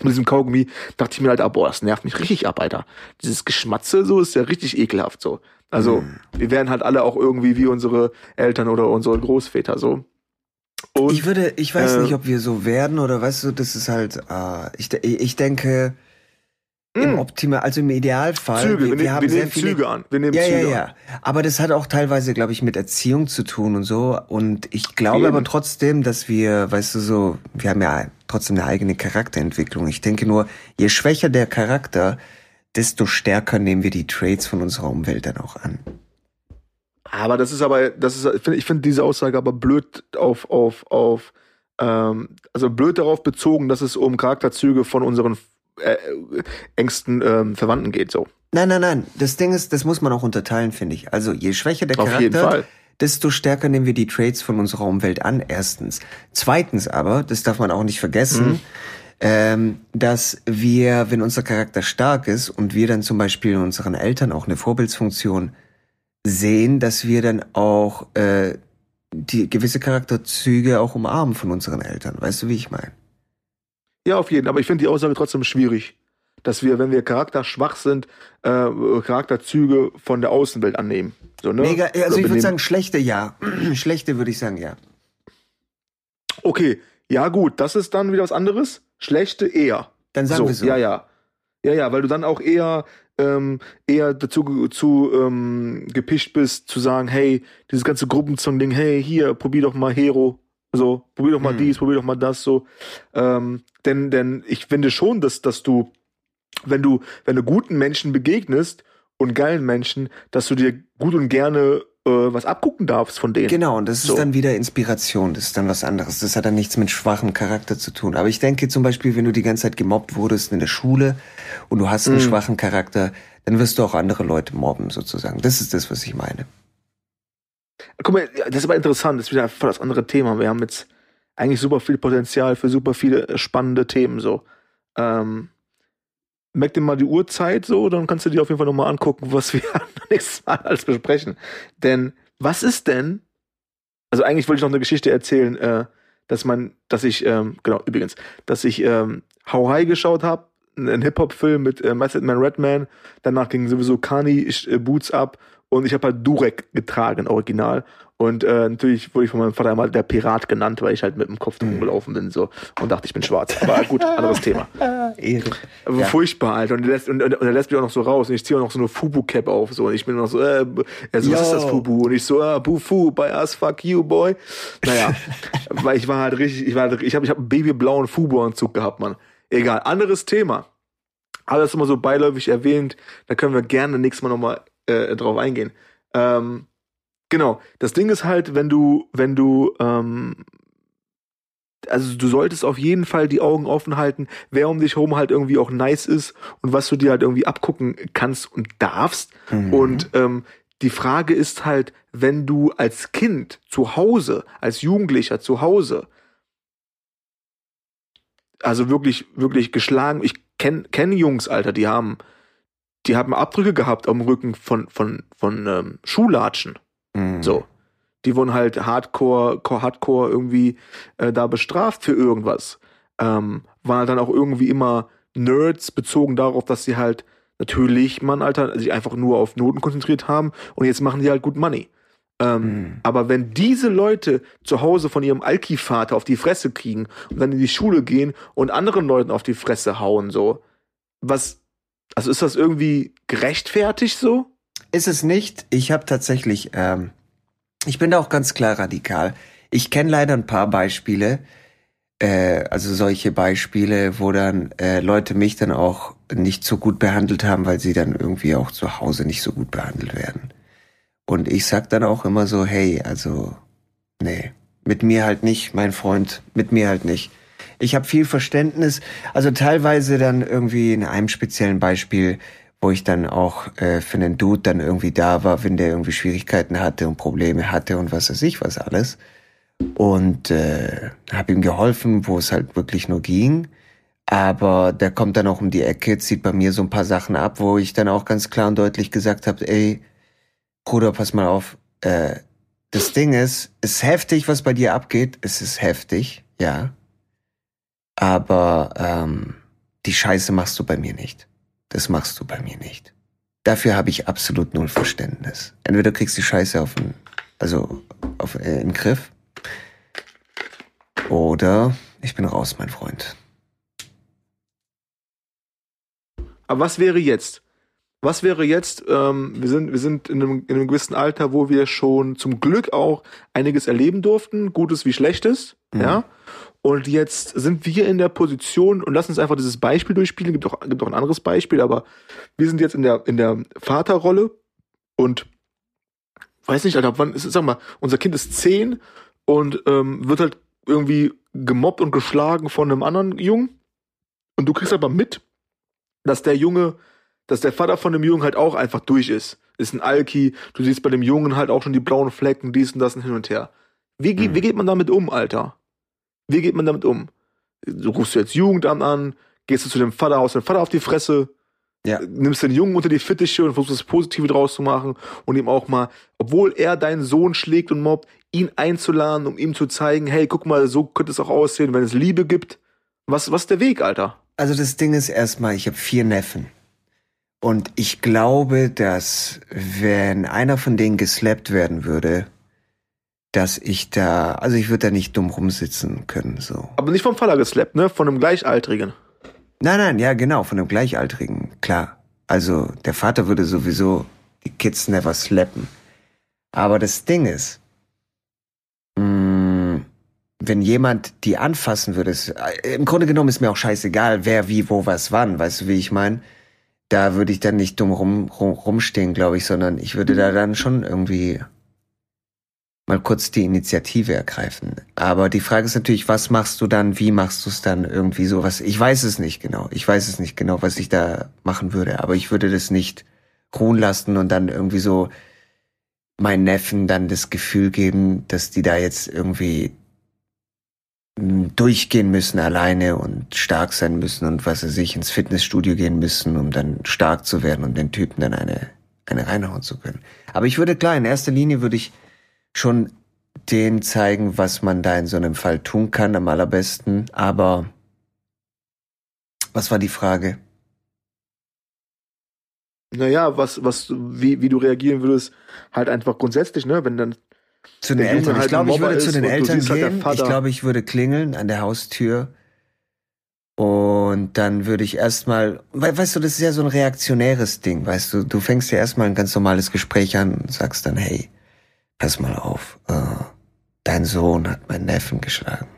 mit diesem Kaugummi, dachte ich mir halt, ah, boah, das nervt mich richtig ab, Alter. Dieses Geschmatze so ist ja richtig ekelhaft so. Also, wir wären halt alle auch irgendwie wie unsere Eltern oder unsere Großväter so. Und Ich würde, ich weiß äh, nicht, ob wir so werden oder weißt du, das ist halt, äh, ich, ich denke, im mh, Optimal, also im Idealfall, Züge, wir, wir, wir haben wir sehr nehmen viele, Züge an. Wir nehmen ja, ja, Züge an. ja. Aber das hat auch teilweise, glaube ich, mit Erziehung zu tun und so. Und ich glaube Eben. aber trotzdem, dass wir, weißt du, so, wir haben ja trotzdem eine eigene Charakterentwicklung. Ich denke nur, je schwächer der Charakter, desto stärker nehmen wir die Traits von unserer Umwelt dann auch an. Aber das ist aber, das ist, ich finde ich find diese Aussage aber blöd auf, auf, auf, ähm, also blöd darauf bezogen, dass es um Charakterzüge von unseren äh, engsten ähm, Verwandten geht, so. Nein, nein, nein. Das Ding ist, das muss man auch unterteilen, finde ich. Also je schwächer der Auf Charakter, jeden Fall. desto stärker nehmen wir die Traits von unserer Umwelt an, erstens. Zweitens aber, das darf man auch nicht vergessen, Mhm. ähm, dass wir, wenn unser Charakter stark ist und wir dann zum Beispiel in unseren Eltern auch eine Vorbildsfunktion sehen, dass wir dann auch äh, die gewisse Charakterzüge auch umarmen von unseren Eltern. Weißt du, wie ich meine? Ja, auf jeden Fall. Aber ich finde die Aussage trotzdem schwierig. Dass wir, wenn wir charakterschwach sind, äh, Charakterzüge von der Außenwelt annehmen. So, ne? Mega, also Oder ich würde sagen, schlechte ja. [CLEARS THROAT] schlechte würde ich sagen, ja. Okay, ja gut, das ist dann wieder was anderes. Schlechte eher. Dann sagen so, wir so. Ja, ja. Ja, ja, weil du dann auch eher, ähm, eher dazu zu, ähm, gepischt bist, zu sagen, hey, dieses ganze Gruppenzong-Ding, hey, hier, probier doch mal Hero. So, probier doch mal Hm. dies, probier doch mal das, so. Ähm, denn, denn ich finde schon, dass, dass du, wenn du, wenn du guten Menschen begegnest und geilen Menschen, dass du dir gut und gerne äh, was abgucken darfst von denen. Genau, und das ist So. dann wieder Inspiration, das ist dann was anderes. Das hat dann nichts mit schwachem Charakter zu tun. Aber ich denke zum Beispiel, wenn du die ganze Zeit gemobbt wurdest in der Schule und du hast einen Mhm. schwachen Charakter, dann wirst du auch andere Leute mobben, sozusagen. Das ist das, was ich meine. Guck mal, das ist aber interessant, das ist wieder voll das andere Thema. Wir haben jetzt eigentlich super viel Potenzial für super viele äh, spannende Themen so. Ähm, merk dir mal die Uhrzeit so, dann kannst du dir auf jeden Fall nochmal angucken, was wir [LAUGHS] nächstes Mal alles besprechen. Denn was ist denn, also eigentlich wollte ich noch eine Geschichte erzählen, äh, dass man, dass ich, ähm, genau, übrigens, dass ich ähm, How High geschaut habe, einen Hip-Hop-Film mit äh, Method Man Redman, danach ging sowieso Kani äh, Boots ab und ich habe halt Durek getragen, original. Und äh, natürlich wurde ich von meinem Vater einmal der Pirat genannt, weil ich halt mit dem Kopf drum gelaufen bin so und dachte, ich bin schwarz. Aber gut, anderes Thema. [LAUGHS] Ehre. Aber Ja. Furchtbar, Alter. Und der, lässt, und, und, der lässt mich auch noch so raus. Und ich ziehe auch noch so eine Fubu-Cap auf. So. Und ich bin noch so, äh, er so, was ist das. Fubu? Und ich so, ah, Bufu, by us, fuck you, boy. Naja, [LAUGHS] weil ich war halt richtig, ich war halt, ich habe ich hab einen babyblauen Fubu-Anzug gehabt, Mann. Egal, anderes Thema. Alles immer so beiläufig erwähnt. Da können wir gerne nächstes Mal nochmal äh, drauf eingehen. Ähm, genau. Das Ding ist halt, wenn du, wenn du, ähm, also du solltest auf jeden Fall die Augen offen halten, wer um dich herum halt irgendwie auch nice ist und was du dir halt irgendwie abgucken kannst und darfst. Mhm. Und ähm, die Frage ist halt, wenn du als Kind zu Hause, als Jugendlicher zu Hause, also wirklich, wirklich geschlagen, ich kenne kenn Jungs, Alter, die haben, die haben Abdrücke gehabt am Rücken von, von, von ähm, Schuhlatschen. Mhm. So. Die wurden halt hardcore, core- hardcore irgendwie äh, da bestraft für irgendwas. Ähm, waren halt dann auch irgendwie immer Nerds bezogen darauf, dass sie halt natürlich, Mann, Alter, sich einfach nur auf Noten konzentriert haben und jetzt machen die halt gut Money. Ähm, Mhm. Aber wenn diese Leute zu Hause von ihrem Alki-Vater auf die Fresse kriegen und dann in die Schule gehen und anderen Leuten auf die Fresse hauen, so, was, also ist das irgendwie gerechtfertigt so? Ist es nicht. Ich habe tatsächlich, ähm, ich bin da auch ganz klar radikal. Ich kenne leider ein paar Beispiele, äh, also solche Beispiele, wo dann äh, Leute mich dann auch nicht so gut behandelt haben, weil sie dann irgendwie auch zu Hause nicht so gut behandelt werden. Und ich sag dann auch immer so, hey, also, nee, mit mir halt nicht, mein Freund, mit mir halt nicht. Ich habe viel Verständnis, also teilweise dann irgendwie in einem speziellen Beispiel, wo ich dann auch äh, für einen Dude dann irgendwie da war, wenn der irgendwie Schwierigkeiten hatte und Probleme hatte und was weiß ich was alles. Und äh, habe ihm geholfen, wo es halt wirklich nur ging. Aber der kommt dann auch um die Ecke, zieht bei mir so ein paar Sachen ab, wo ich dann auch ganz klar und deutlich gesagt habe, ey, Bruder, pass mal auf. Äh, das Ding ist, es ist heftig, was bei dir abgeht. Es ist heftig, ja. Aber ähm, die Scheiße machst du bei mir nicht. Das machst du bei mir nicht. Dafür habe ich absolut null Verständnis. Entweder du kriegst die Scheiße auf den, also auf äh, in den Griff, oder ich bin raus, mein Freund. Aber was wäre jetzt? Was wäre jetzt, ähm, wir sind, wir sind in einem, in einem gewissen Alter, wo wir schon zum Glück auch einiges erleben durften, Gutes wie Schlechtes, Mhm. ja. Und jetzt sind wir in der Position, und lass uns einfach dieses Beispiel durchspielen, gibt auch, gibt auch ein anderes Beispiel, aber wir sind jetzt in der, in der Vaterrolle und weiß nicht, Alter, wann ist, sag mal, unser Kind ist zehn und ähm, wird halt irgendwie gemobbt und geschlagen von einem anderen Jungen. Und du kriegst aber mit, dass der Junge, dass der Vater von dem Jungen halt auch einfach durch ist. Ist ein Alki, du siehst bei dem Jungen halt auch schon die blauen Flecken, dies und das und hin und her. Wie, Mhm. wie geht man damit um, Alter? Wie geht man damit um? Du rufst du jetzt Jugendamt an, gehst du zu dem Vater, haust dem Vater auf die Fresse, Ja. nimmst den Jungen unter die Fittiche und versuchst das Positive draus zu machen und ihm auch mal, obwohl er deinen Sohn schlägt und mobbt, ihn einzuladen, um ihm zu zeigen, hey, guck mal, so könnte es auch aussehen, wenn es Liebe gibt. Was, was ist der Weg, Alter? Also das Ding ist erstmal, ich habe vier Neffen. Und ich glaube, dass wenn einer von denen geslappt werden würde, dass ich da, also ich würde da nicht dumm rumsitzen können, so. Aber nicht vom Vater geslappt, ne? Von einem Gleichaltrigen. Nein, nein, ja, genau, von einem Gleichaltrigen, klar. Also der Vater würde sowieso die Kids never slappen. Aber das Ding ist, mh, wenn jemand die anfassen würde, es, äh, im Grunde genommen ist mir auch scheißegal, wer, wie, wo, was, wann, weißt du, wie ich meine? da würde ich dann nicht dumm rum, rum, rumstehen, glaube ich, sondern ich würde da dann schon irgendwie mal kurz die Initiative ergreifen. Aber die Frage ist natürlich, was machst du dann, wie machst du es dann irgendwie so was? Ich weiß es nicht genau. Ich weiß es nicht genau, was ich da machen würde, aber ich würde das nicht ruhen lassen und dann irgendwie so meinen Neffen dann das Gefühl geben, dass die da jetzt irgendwie durchgehen müssen alleine und stark sein müssen und was sie sich ins Fitnessstudio gehen müssen, um dann stark zu werden und den Typen dann eine, eine reinhauen zu können. Aber ich würde klar, in erster Linie würde ich schon den zeigen, was man da in so einem Fall tun kann, am allerbesten. Aber was war die Frage? Naja, was, was, wie, wie du reagieren würdest, halt einfach grundsätzlich, ne, wenn dann zu den Eltern. Halt ich glaube, ich würde zu den Eltern halt gehen. Halt ich glaube, ich würde klingeln an der Haustür. Und dann würde ich erstmal, weißt du, das ist ja so ein reaktionäres Ding, weißt du, du fängst ja erstmal ein ganz normales Gespräch an und sagst dann, hey, pass mal auf, äh, dein Sohn hat meinen Neffen geschlagen.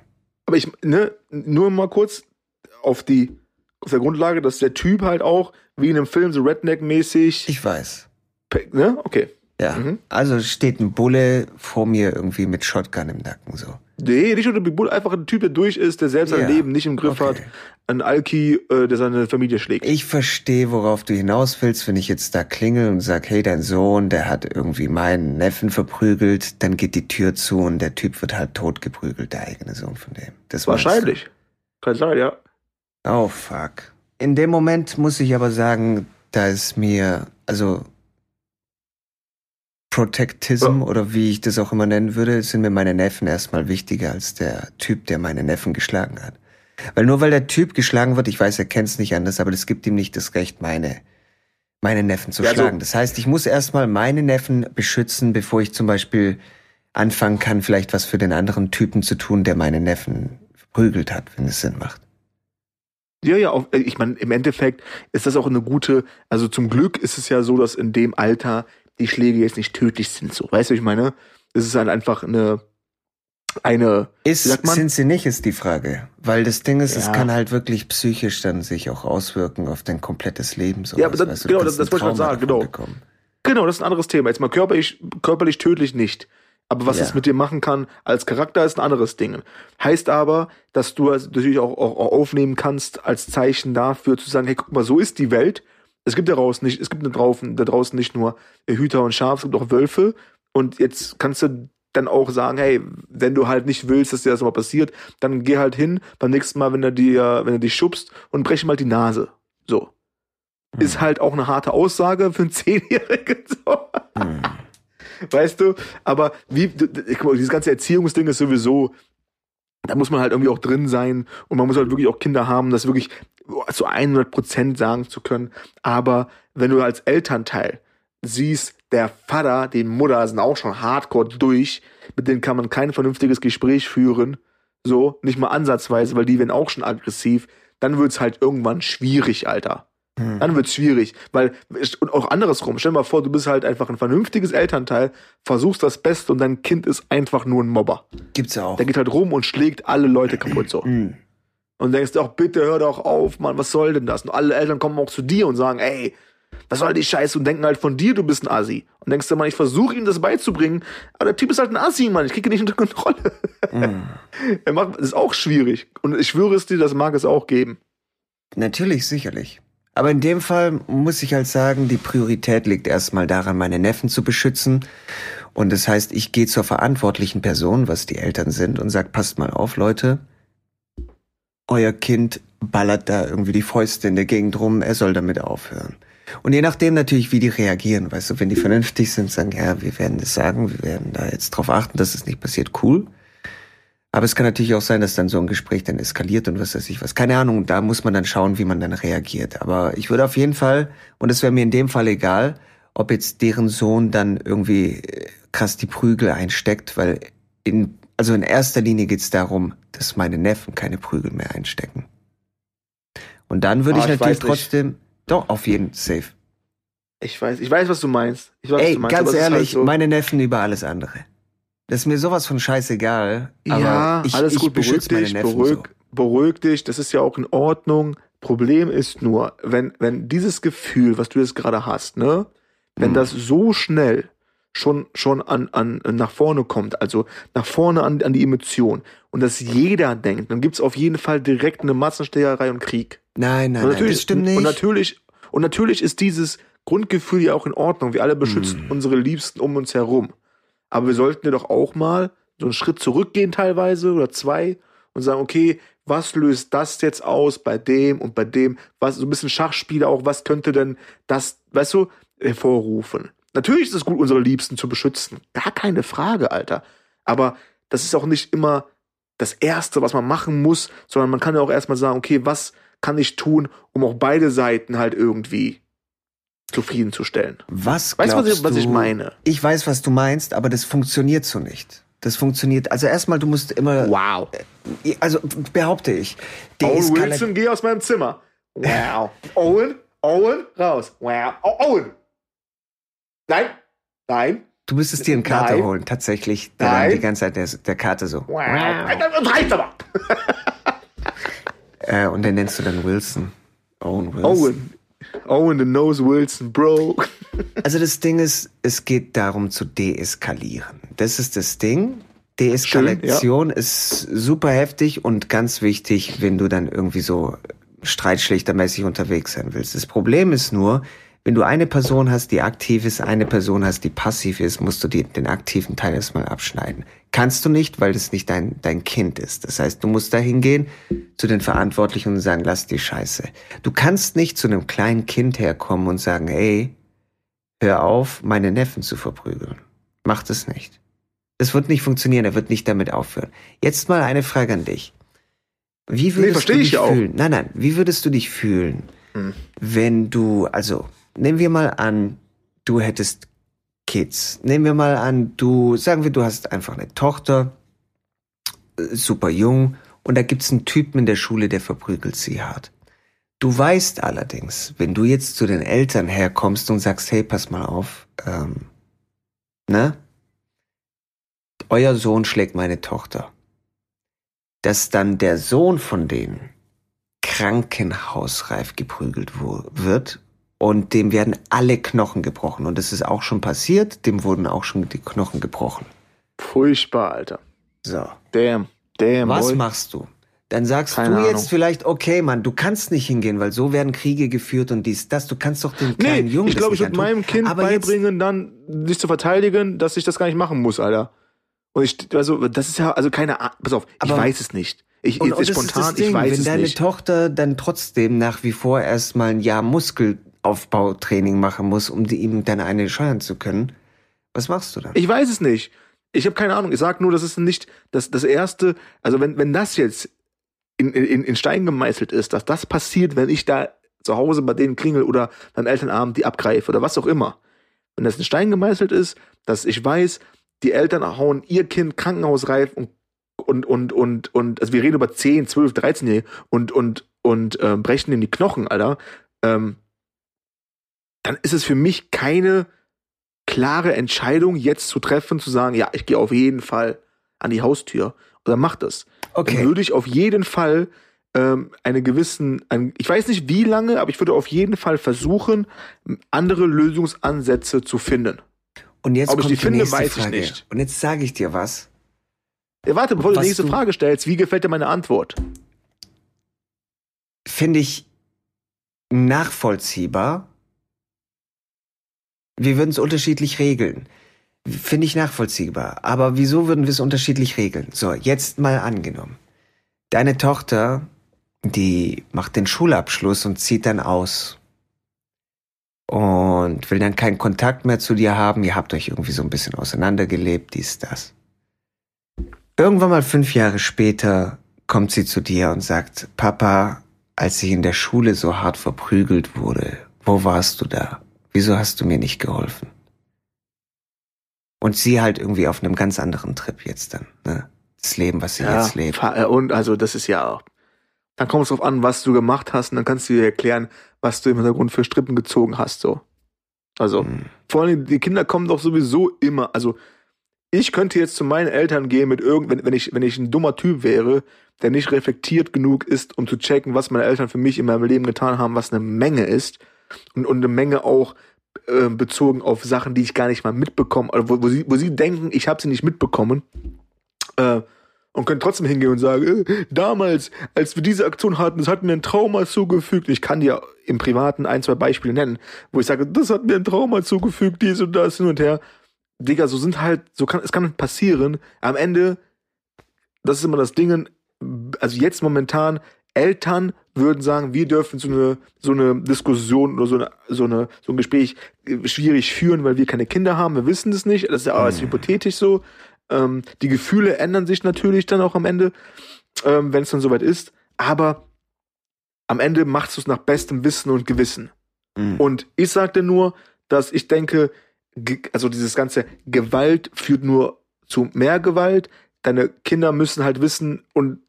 Aber ich, ne, nur mal kurz auf die, auf der Grundlage, dass der Typ halt auch, wie in einem Film, so Redneck-mäßig. Ich weiß. Ne, okay. Ja. Mhm. Also steht ein Bulle vor mir irgendwie mit Shotgun im Nacken so. Nee, nicht nur der Bulle, einfach ein Typ, der durch ist, der selbst ja. sein Leben nicht im Griff okay. hat. Ein Alki, äh, der seine Familie schlägt. Ich verstehe, worauf du hinaus willst, wenn ich jetzt da klingel und sag, hey, dein Sohn, der hat irgendwie meinen Neffen verprügelt, dann geht die Tür zu und der Typ wird halt tot geprügelt, der eigene Sohn von dem. Das Wahrscheinlich. Kann sein, ja. Oh, fuck. In dem Moment muss ich aber sagen, da ist mir, also Protectism ja. oder wie ich das auch immer nennen würde, sind mir meine Neffen erstmal wichtiger als der Typ, der meine Neffen geschlagen hat. Weil nur weil der Typ geschlagen wird, ich weiß, er kennt es nicht anders, aber das gibt ihm nicht das Recht, meine, meine Neffen zu ja, also schlagen. Das heißt, ich muss erstmal meine Neffen beschützen, bevor ich zum Beispiel anfangen kann, vielleicht was für den anderen Typen zu tun, der meine Neffen prügelt hat, wenn es Sinn macht. Ja, ja, ich meine, im Endeffekt ist das auch eine gute, also zum Glück ist es ja so, dass in dem Alter die Schläge jetzt nicht tödlich sind. So, weißt du, ich meine? Es ist halt einfach eine eine ist sind sie nicht ist die Frage weil das Ding ist ja. es kann halt wirklich psychisch dann sich auch auswirken auf dein komplettes Leben so ja aber das, weißt du, genau das, das wollte ich sagen genau bekommen. genau das ist ein anderes Thema jetzt mal körperlich körperlich tödlich nicht aber was ja. es mit dir machen kann als Charakter ist ein anderes Ding heißt aber dass du also natürlich auch, auch, auch aufnehmen kannst als Zeichen dafür zu sagen hey guck mal so ist die Welt es gibt daraus nicht, es gibt da draußen, da draußen nicht nur Hüter und Schaf, es gibt auch Wölfe. Und jetzt kannst du dann auch sagen, hey, wenn du halt nicht willst, dass dir das mal passiert, dann geh halt hin beim nächsten Mal, wenn er dir, wenn er dich schubst und brech ihm halt die Nase. So. Hm. Ist halt auch eine harte Aussage für einen [LAUGHS] Zehnjährigen. So. Hm. Weißt du? Aber wie, guck mal, dieses ganze Erziehungsding ist sowieso, da muss man halt irgendwie auch drin sein und man muss halt wirklich auch Kinder haben, das wirklich zu 100 Prozent sagen zu können. Aber wenn du als Elternteil siehst, der Vater, die Mutter sind auch schon hardcore durch, mit denen kann man kein vernünftiges Gespräch führen, so, nicht mal ansatzweise, weil die werden auch schon aggressiv, dann wird's halt irgendwann schwierig, Alter. Hm. Dann wird's schwierig, weil und auch andersrum. Stell dir mal vor, du bist halt einfach ein vernünftiges Elternteil, versuchst das Beste und dein Kind ist einfach nur ein Mobber. Gibt's ja auch. Der geht halt rum und schlägt alle Leute kaputt so. Hm. Und denkst du auch, bitte hör doch auf, Mann, was soll denn das? Und alle Eltern kommen auch zu dir und sagen, ey, was soll die Scheiße? Und denken halt von dir, du bist ein Assi. Und denkst du, Mann, ich versuche ihm das beizubringen, aber der Typ ist halt ein Assi, Mann, ich kriege ihn nicht unter Kontrolle. Mm. [LAUGHS] er macht, das ist auch schwierig. Und ich schwöre es dir, das mag es auch geben. Natürlich, sicherlich. Aber in dem Fall muss ich halt sagen, die Priorität liegt erstmal daran, meine Neffen zu beschützen. Und das heißt, ich gehe zur verantwortlichen Person, was die Eltern sind, und sag, passt mal auf, Leute, euer Kind ballert da irgendwie die Fäuste in der Gegend rum, er soll damit aufhören. Und je nachdem natürlich, wie die reagieren, weißt du, wenn die vernünftig sind, sagen, ja, wir werden das sagen, wir werden da jetzt drauf achten, dass es nicht passiert, cool. Aber es kann natürlich auch sein, dass dann so ein Gespräch dann eskaliert und was weiß ich was. Keine Ahnung, da muss man dann schauen, wie man dann reagiert. Aber ich würde auf jeden Fall, und es wäre mir in dem Fall egal, ob jetzt deren Sohn dann irgendwie äh, krass die Prügel einsteckt, weil in also in erster Linie geht es darum, dass meine Neffen keine Prügel mehr einstecken. Und dann würde oh, ich natürlich ich trotzdem, doch, auf jeden safe. Ich weiß, ich weiß, was du meinst. Ich weiß, Ey, was du meinst, ganz ehrlich, halt so. meine Neffen über alles andere. Das ist mir sowas von scheißegal. Aber ja, ich, alles ich gut, beruhig dich, beruhig, so. beruhig dich, das ist ja auch in Ordnung. Problem ist nur, wenn, wenn dieses Gefühl, was du jetzt gerade hast, ne, wenn Mhm. das so schnell schon, schon an, an, nach vorne kommt, also nach vorne an, an die Emotion und dass jeder denkt, dann gibt's auf jeden Fall direkt eine Massenstecherei und Krieg. Nein, nein, nein, das stimmt nicht. Und natürlich, und natürlich ist dieses Grundgefühl ja auch in Ordnung. Wir alle beschützen Mhm. unsere Liebsten um uns herum. Aber wir sollten ja doch auch mal so einen Schritt zurückgehen teilweise oder zwei und sagen, okay, was löst das jetzt aus bei dem und bei dem? Was, so ein bisschen Schachspiele auch, was könnte denn das, weißt du, hervorrufen? Natürlich ist es gut, unsere Liebsten zu beschützen. Gar keine Frage, Alter. Aber das ist auch nicht immer das Erste, was man machen muss, sondern man kann ja auch erstmal sagen, okay, was kann ich tun, um auch beide Seiten halt irgendwie zufriedenzustellen. Was Weißt du, was ich, was ich meine? Ich weiß, was du meinst, aber das funktioniert so nicht. Das funktioniert, also erstmal, du musst immer, Wow. also behaupte ich, Owen Wilson, geh aus meinem Zimmer. Wow. Owen, Owen, raus. Wow. Owen. Nein, nein, du müsstest dir eine Karte Nein. holen, tatsächlich, der Nein. die ganze Zeit der, der Karte so. wow. Das reicht aber. [LAUGHS] Äh, und den nennst du dann Wilson. Owen Wilson. Owen. Owen the Nose Wilson, Bro. [LAUGHS] Also das Ding ist, es geht darum zu deeskalieren. Das ist das Ding. Deeskalation ist super heftig und ganz wichtig, wenn du dann irgendwie so streitschlichtermäßig unterwegs sein willst. Das Problem ist nur, wenn du eine Person hast, die aktiv ist, eine Person hast, die passiv ist, musst du die, den aktiven Teil erstmal abschneiden. Kannst du nicht, weil das nicht dein, dein Kind ist. Das heißt, du musst da hingehen zu den Verantwortlichen und sagen, lass die Scheiße. Du kannst nicht zu einem kleinen Kind herkommen und sagen, ey, hör auf, meine Neffen zu verprügeln. Mach das nicht. Das wird nicht funktionieren, er wird nicht damit aufhören. Jetzt mal eine Frage an dich. Wie würdest versteh du ich dich fühlen? Nein, nein, wie würdest du dich fühlen, Hm. wenn du, also, nehmen wir mal an, du hättest Kids. Nehmen wir mal an, du, sagen wir, du hast einfach eine Tochter, äh, super jung, und da gibt's einen Typen in der Schule, der verprügelt sie hart. Du weißt allerdings, wenn du jetzt zu den Eltern herkommst und sagst, hey, pass mal auf, ähm, ne? Euer Sohn schlägt meine Tochter. Dass dann der Sohn von denen krankenhausreif geprügelt wird und dem werden alle Knochen gebrochen. Und das ist auch schon passiert, dem wurden auch schon die Knochen gebrochen. Furchtbar, Alter. So. Damn. Damn, Was boy. machst du? Dann sagst Keine du jetzt Ahnung. vielleicht, okay, Mann, du kannst nicht hingehen, weil so werden Kriege geführt und dies, das. Du kannst doch den Nee, kleinen Jungen ich glaube, ich würde meinem Kind Aber jetzt- beibringen, dann sich zu verteidigen, dass ich das gar nicht machen muss, Alter. Und ich, also, das ist ja, also keine Ahnung, pass auf, ich Aber- weiß es nicht. Ich, Und, ich, und spontan, Ding, ich weiß wenn es deine nicht. Tochter dann trotzdem nach wie vor erstmal ein Jahr Muskelaufbautraining machen muss, um die, ihm dann eine scheuern zu können, was machst du dann? Ich weiß es nicht. Ich habe keine Ahnung. Ich sag nur, das ist nicht das, das erste, also wenn, wenn das jetzt in, in, in Stein gemeißelt ist, dass das passiert, wenn ich da zu Hause bei denen klingel oder beim Elternabend die abgreife oder was auch immer. Wenn das in Stein gemeißelt ist, dass ich weiß, die Eltern hauen ihr Kind krankenhausreif und und und und und also wir reden über 10, 12, 13 Jahre und und und ähm, brechen ihm die Knochen, Alter. Ähm, dann ist es für mich keine klare Entscheidung jetzt zu treffen, zu sagen, ja, ich gehe auf jeden Fall an die Haustür oder mach das. Dann Okay, würde ich auf jeden Fall ähm, eine gewissen, ein, ich weiß nicht wie lange, aber ich würde auf jeden Fall versuchen, andere Lösungsansätze zu finden. und jetzt ob ich kommt die die finde, nächste weiß ich Frage. nicht. Und jetzt sage ich dir was. Ja, warte, bevor du Was die nächste du- Frage stellst, wie gefällt dir meine Antwort? Finde ich nachvollziehbar. Wir würden es unterschiedlich regeln. Finde ich nachvollziehbar. Aber wieso würden wir es unterschiedlich regeln? So, jetzt mal angenommen. Deine Tochter, die macht den Schulabschluss und zieht dann aus. Und will dann keinen Kontakt mehr zu dir haben. Ihr habt euch irgendwie so ein bisschen auseinandergelebt, dies, das. Irgendwann mal fünf Jahre später kommt sie zu dir und sagt, Papa, als ich in der Schule so hart verprügelt wurde, wo warst du da? Wieso hast du mir nicht geholfen? Und sie halt irgendwie auf einem ganz anderen Trip jetzt dann, ne? Das Leben, was sie jetzt lebt. äh, und also das ist ja auch. Dann kommt es drauf an, was du gemacht hast, und dann kannst du dir erklären, was du im Hintergrund für Strippen gezogen hast, so. Also, Hm. vor allem, die Kinder kommen doch sowieso immer, also ich könnte jetzt zu meinen Eltern gehen mit irgend, wenn, wenn ich, wenn ich ein dummer Typ wäre, der nicht reflektiert genug ist, um zu checken, was meine Eltern für mich in meinem Leben getan haben, was eine Menge ist und, und eine Menge auch äh, bezogen auf Sachen, die ich gar nicht mal mitbekomme, oder wo, wo sie, wo sie denken, ich habe sie nicht mitbekommen. Äh, und können trotzdem hingehen und sagen, äh, damals, als wir diese Aktion hatten, das hat mir ein Trauma zugefügt. Ich kann dir im Privaten ein, zwei Beispiele nennen, wo ich sage, das hat mir ein Trauma zugefügt, dies und das hin und her. Digga, so sind halt, so kann, es kann passieren. Am Ende, das ist immer das Ding, also jetzt momentan, Eltern würden sagen, wir dürfen so eine, so eine Diskussion oder so eine, so eine, so ein Gespräch äh, schwierig führen, weil wir keine Kinder haben. Wir wissen das nicht. Das ist ja alles mhm. hypothetisch so. Ähm, die Gefühle ändern sich natürlich dann auch am Ende, ähm, wenn es dann soweit ist. Aber am Ende machst du es nach bestem Wissen und Gewissen. Mhm. Und ich sagte nur, dass ich denke, also dieses ganze Gewalt führt nur zu mehr Gewalt. Deine Kinder müssen halt wissen und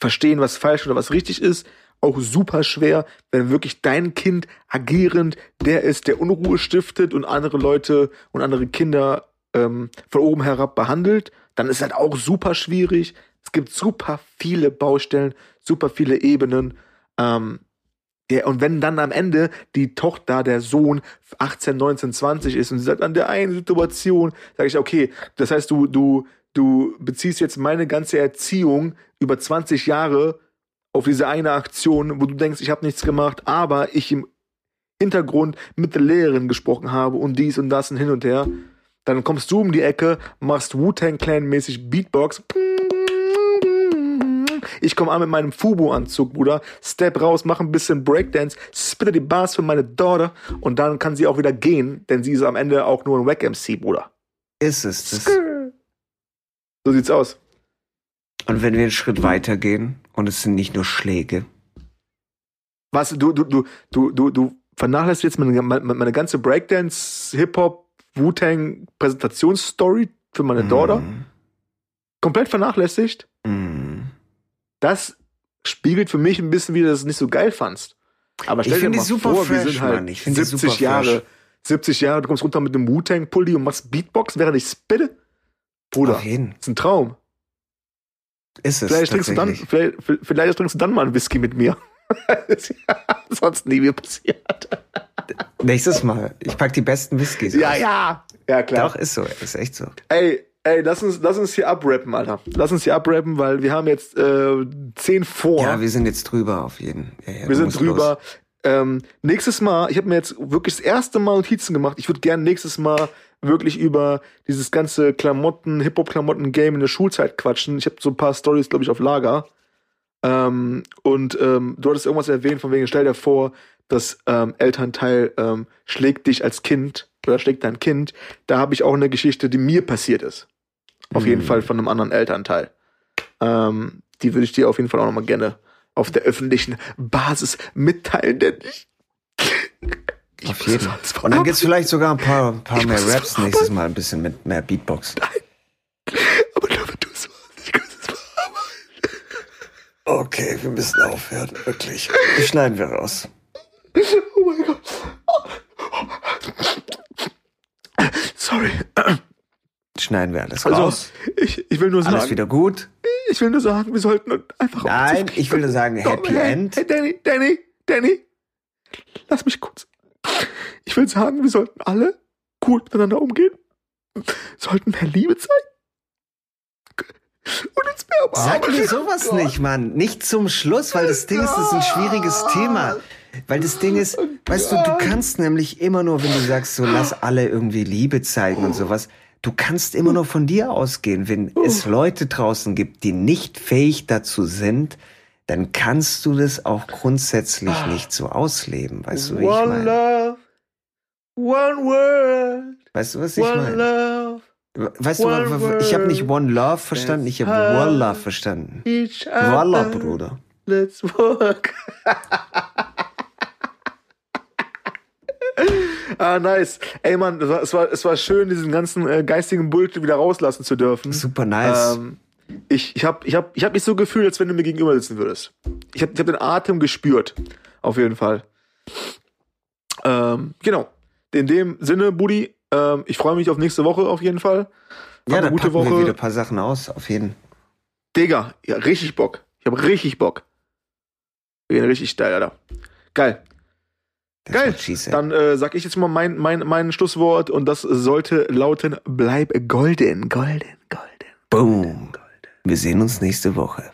verstehen, was falsch oder was richtig ist. Auch super schwer, wenn wirklich dein Kind agierend der ist, der Unruhe stiftet und andere Leute und andere Kinder ähm, von oben herab behandelt, dann ist halt auch super schwierig. Es gibt super viele Baustellen, super viele Ebenen. Ähm, der, und wenn dann am Ende die Tochter, der Sohn 18, 19, 20 ist und sie sagt, an der einen Situation, sage ich, okay, das heißt, du, du, du beziehst jetzt meine ganze Erziehung über 20 Jahre auf diese eine Aktion, wo du denkst, ich habe nichts gemacht, aber ich im Hintergrund mit der Lehrerin gesprochen habe und dies und das und hin und her. Dann kommst du um die Ecke, machst Wu-Tang Clan-mäßig Beatbox. Ich komme an mit meinem Fubu-Anzug, Bruder. Step raus, mach ein bisschen Breakdance, spitte die Bars für meine Daughter und dann kann sie auch wieder gehen, denn sie ist am Ende auch nur ein Wack-MC, Bruder. Ist es. Das so sieht's aus. Und wenn wir einen Schritt weiter gehen und es sind nicht nur Schläge. Was, du, du, du, du, du, du vernachlässigst jetzt meine, meine, ganze Breakdance, Hip-Hop, Wu-Tang Präsentationsstory für meine mm. Daughter komplett vernachlässigt. Mm. Das spiegelt für mich ein bisschen wieder, dass du es nicht so geil fandst. Aber stell dir mal vor, fresh, wir sind halt ich 70 Jahre, fresh. 70 Jahre, du kommst runter mit einem Wu-Tang-Pulli und machst Beatbox, während ich spitte. Bruder, jeden. ist ein Traum. Ist es. Vielleicht trinkst, du dann, vielleicht, vielleicht trinkst du dann mal einen Whisky mit mir. [LAUGHS] sonst nie mehr passiert. Nächstes Mal. Ich pack die besten Whiskys. Ja, aus. ja. Ja, klar. Doch, ist so. Ist echt so. Ey, ey, lass uns, lass uns hier abrappen, Alter. Lass uns hier abrappen, weil wir haben jetzt äh, zehn vor. Ja, wir sind jetzt drüber auf jeden. Ja, ja, wir sind drüber. Ähm, nächstes Mal, ich habe mir jetzt wirklich das erste Mal Notizen gemacht. Ich würde gerne nächstes Mal wirklich über dieses ganze Klamotten, Hip-Hop-Klamotten-Game in der Schulzeit quatschen. Ich habe so ein paar Stories, glaube ich, auf Lager. Ähm, und ähm, du hattest irgendwas erwähnt, von wegen, stell dir vor, das ähm, Elternteil ähm, schlägt dich als Kind oder schlägt dein Kind. Da habe ich auch eine Geschichte, die mir passiert ist. Auf mhm. jeden Fall von einem anderen Elternteil. Ähm, die würde ich dir auf jeden Fall auch nochmal gerne auf der öffentlichen Basis mitteilen, denn ich, ich auf jeden Fall. Und dann gibt's [LAUGHS] vielleicht sogar ein paar, ein paar mehr Raps nächstes Mal, ein bisschen mit mehr Beatbox. Nein. Aber nur wenn du es machst, ich kann es. Okay, wir müssen aufhören, wirklich. Die schneiden wir raus. Oh mein Gott. Sorry. Schneiden wir alles also, raus. Ich, ich will nur sagen. Alles wieder gut. Ich will nur sagen, wir sollten einfach. Nein, ich will nur sagen, Happy End. Hey, Danny, Danny, Danny. Lass mich kurz. Ich will sagen, wir sollten alle cool miteinander umgehen. Sollten mehr Liebe zeigen. Und uns mehr Sag mir sowas oh nicht, Mann. Nicht zum Schluss, weil das Ding ist, das ist ein schwieriges Thema. Weil das Ding ist, weißt du, du kannst nämlich immer nur, wenn du sagst, so lass alle irgendwie Liebe zeigen und sowas, du kannst immer nur von dir ausgehen. Wenn es Leute draußen gibt, die nicht fähig dazu sind, dann kannst du das auch grundsätzlich nicht so ausleben. Weißt du, wie ich meine? Love, one world. Weißt du, was ich meine? Weißt du, ich habe nicht One Love verstanden, ich habe One Love verstanden. Voila, Bruder. Let's work. [LAUGHS] ah, nice. Ey, Mann, es war, es war, es war schön, diesen ganzen äh, geistigen Bullshit wieder rauslassen zu dürfen. Super nice. Ähm, ich ich habe ich hab, ich hab mich so gefühlt, als wenn du mir gegenüber sitzen würdest. Ich habe ich hab den Atem gespürt. Auf jeden Fall. Ähm, genau. In dem Sinne, Buddy, Ähm, ich freue mich auf nächste Woche auf jeden Fall. Ja, dann gute Woche. wir wieder ein paar Sachen aus, auf jeden. Digga, ja, richtig Bock. Ich habe richtig Bock. Wir gehen richtig steil, Alter. Geil. Geil. Dann äh, sag ich jetzt mal mein, mein, mein Schlusswort und das sollte lauten: Bleib golden, golden, golden. Boom. Golden. Wir sehen uns nächste Woche.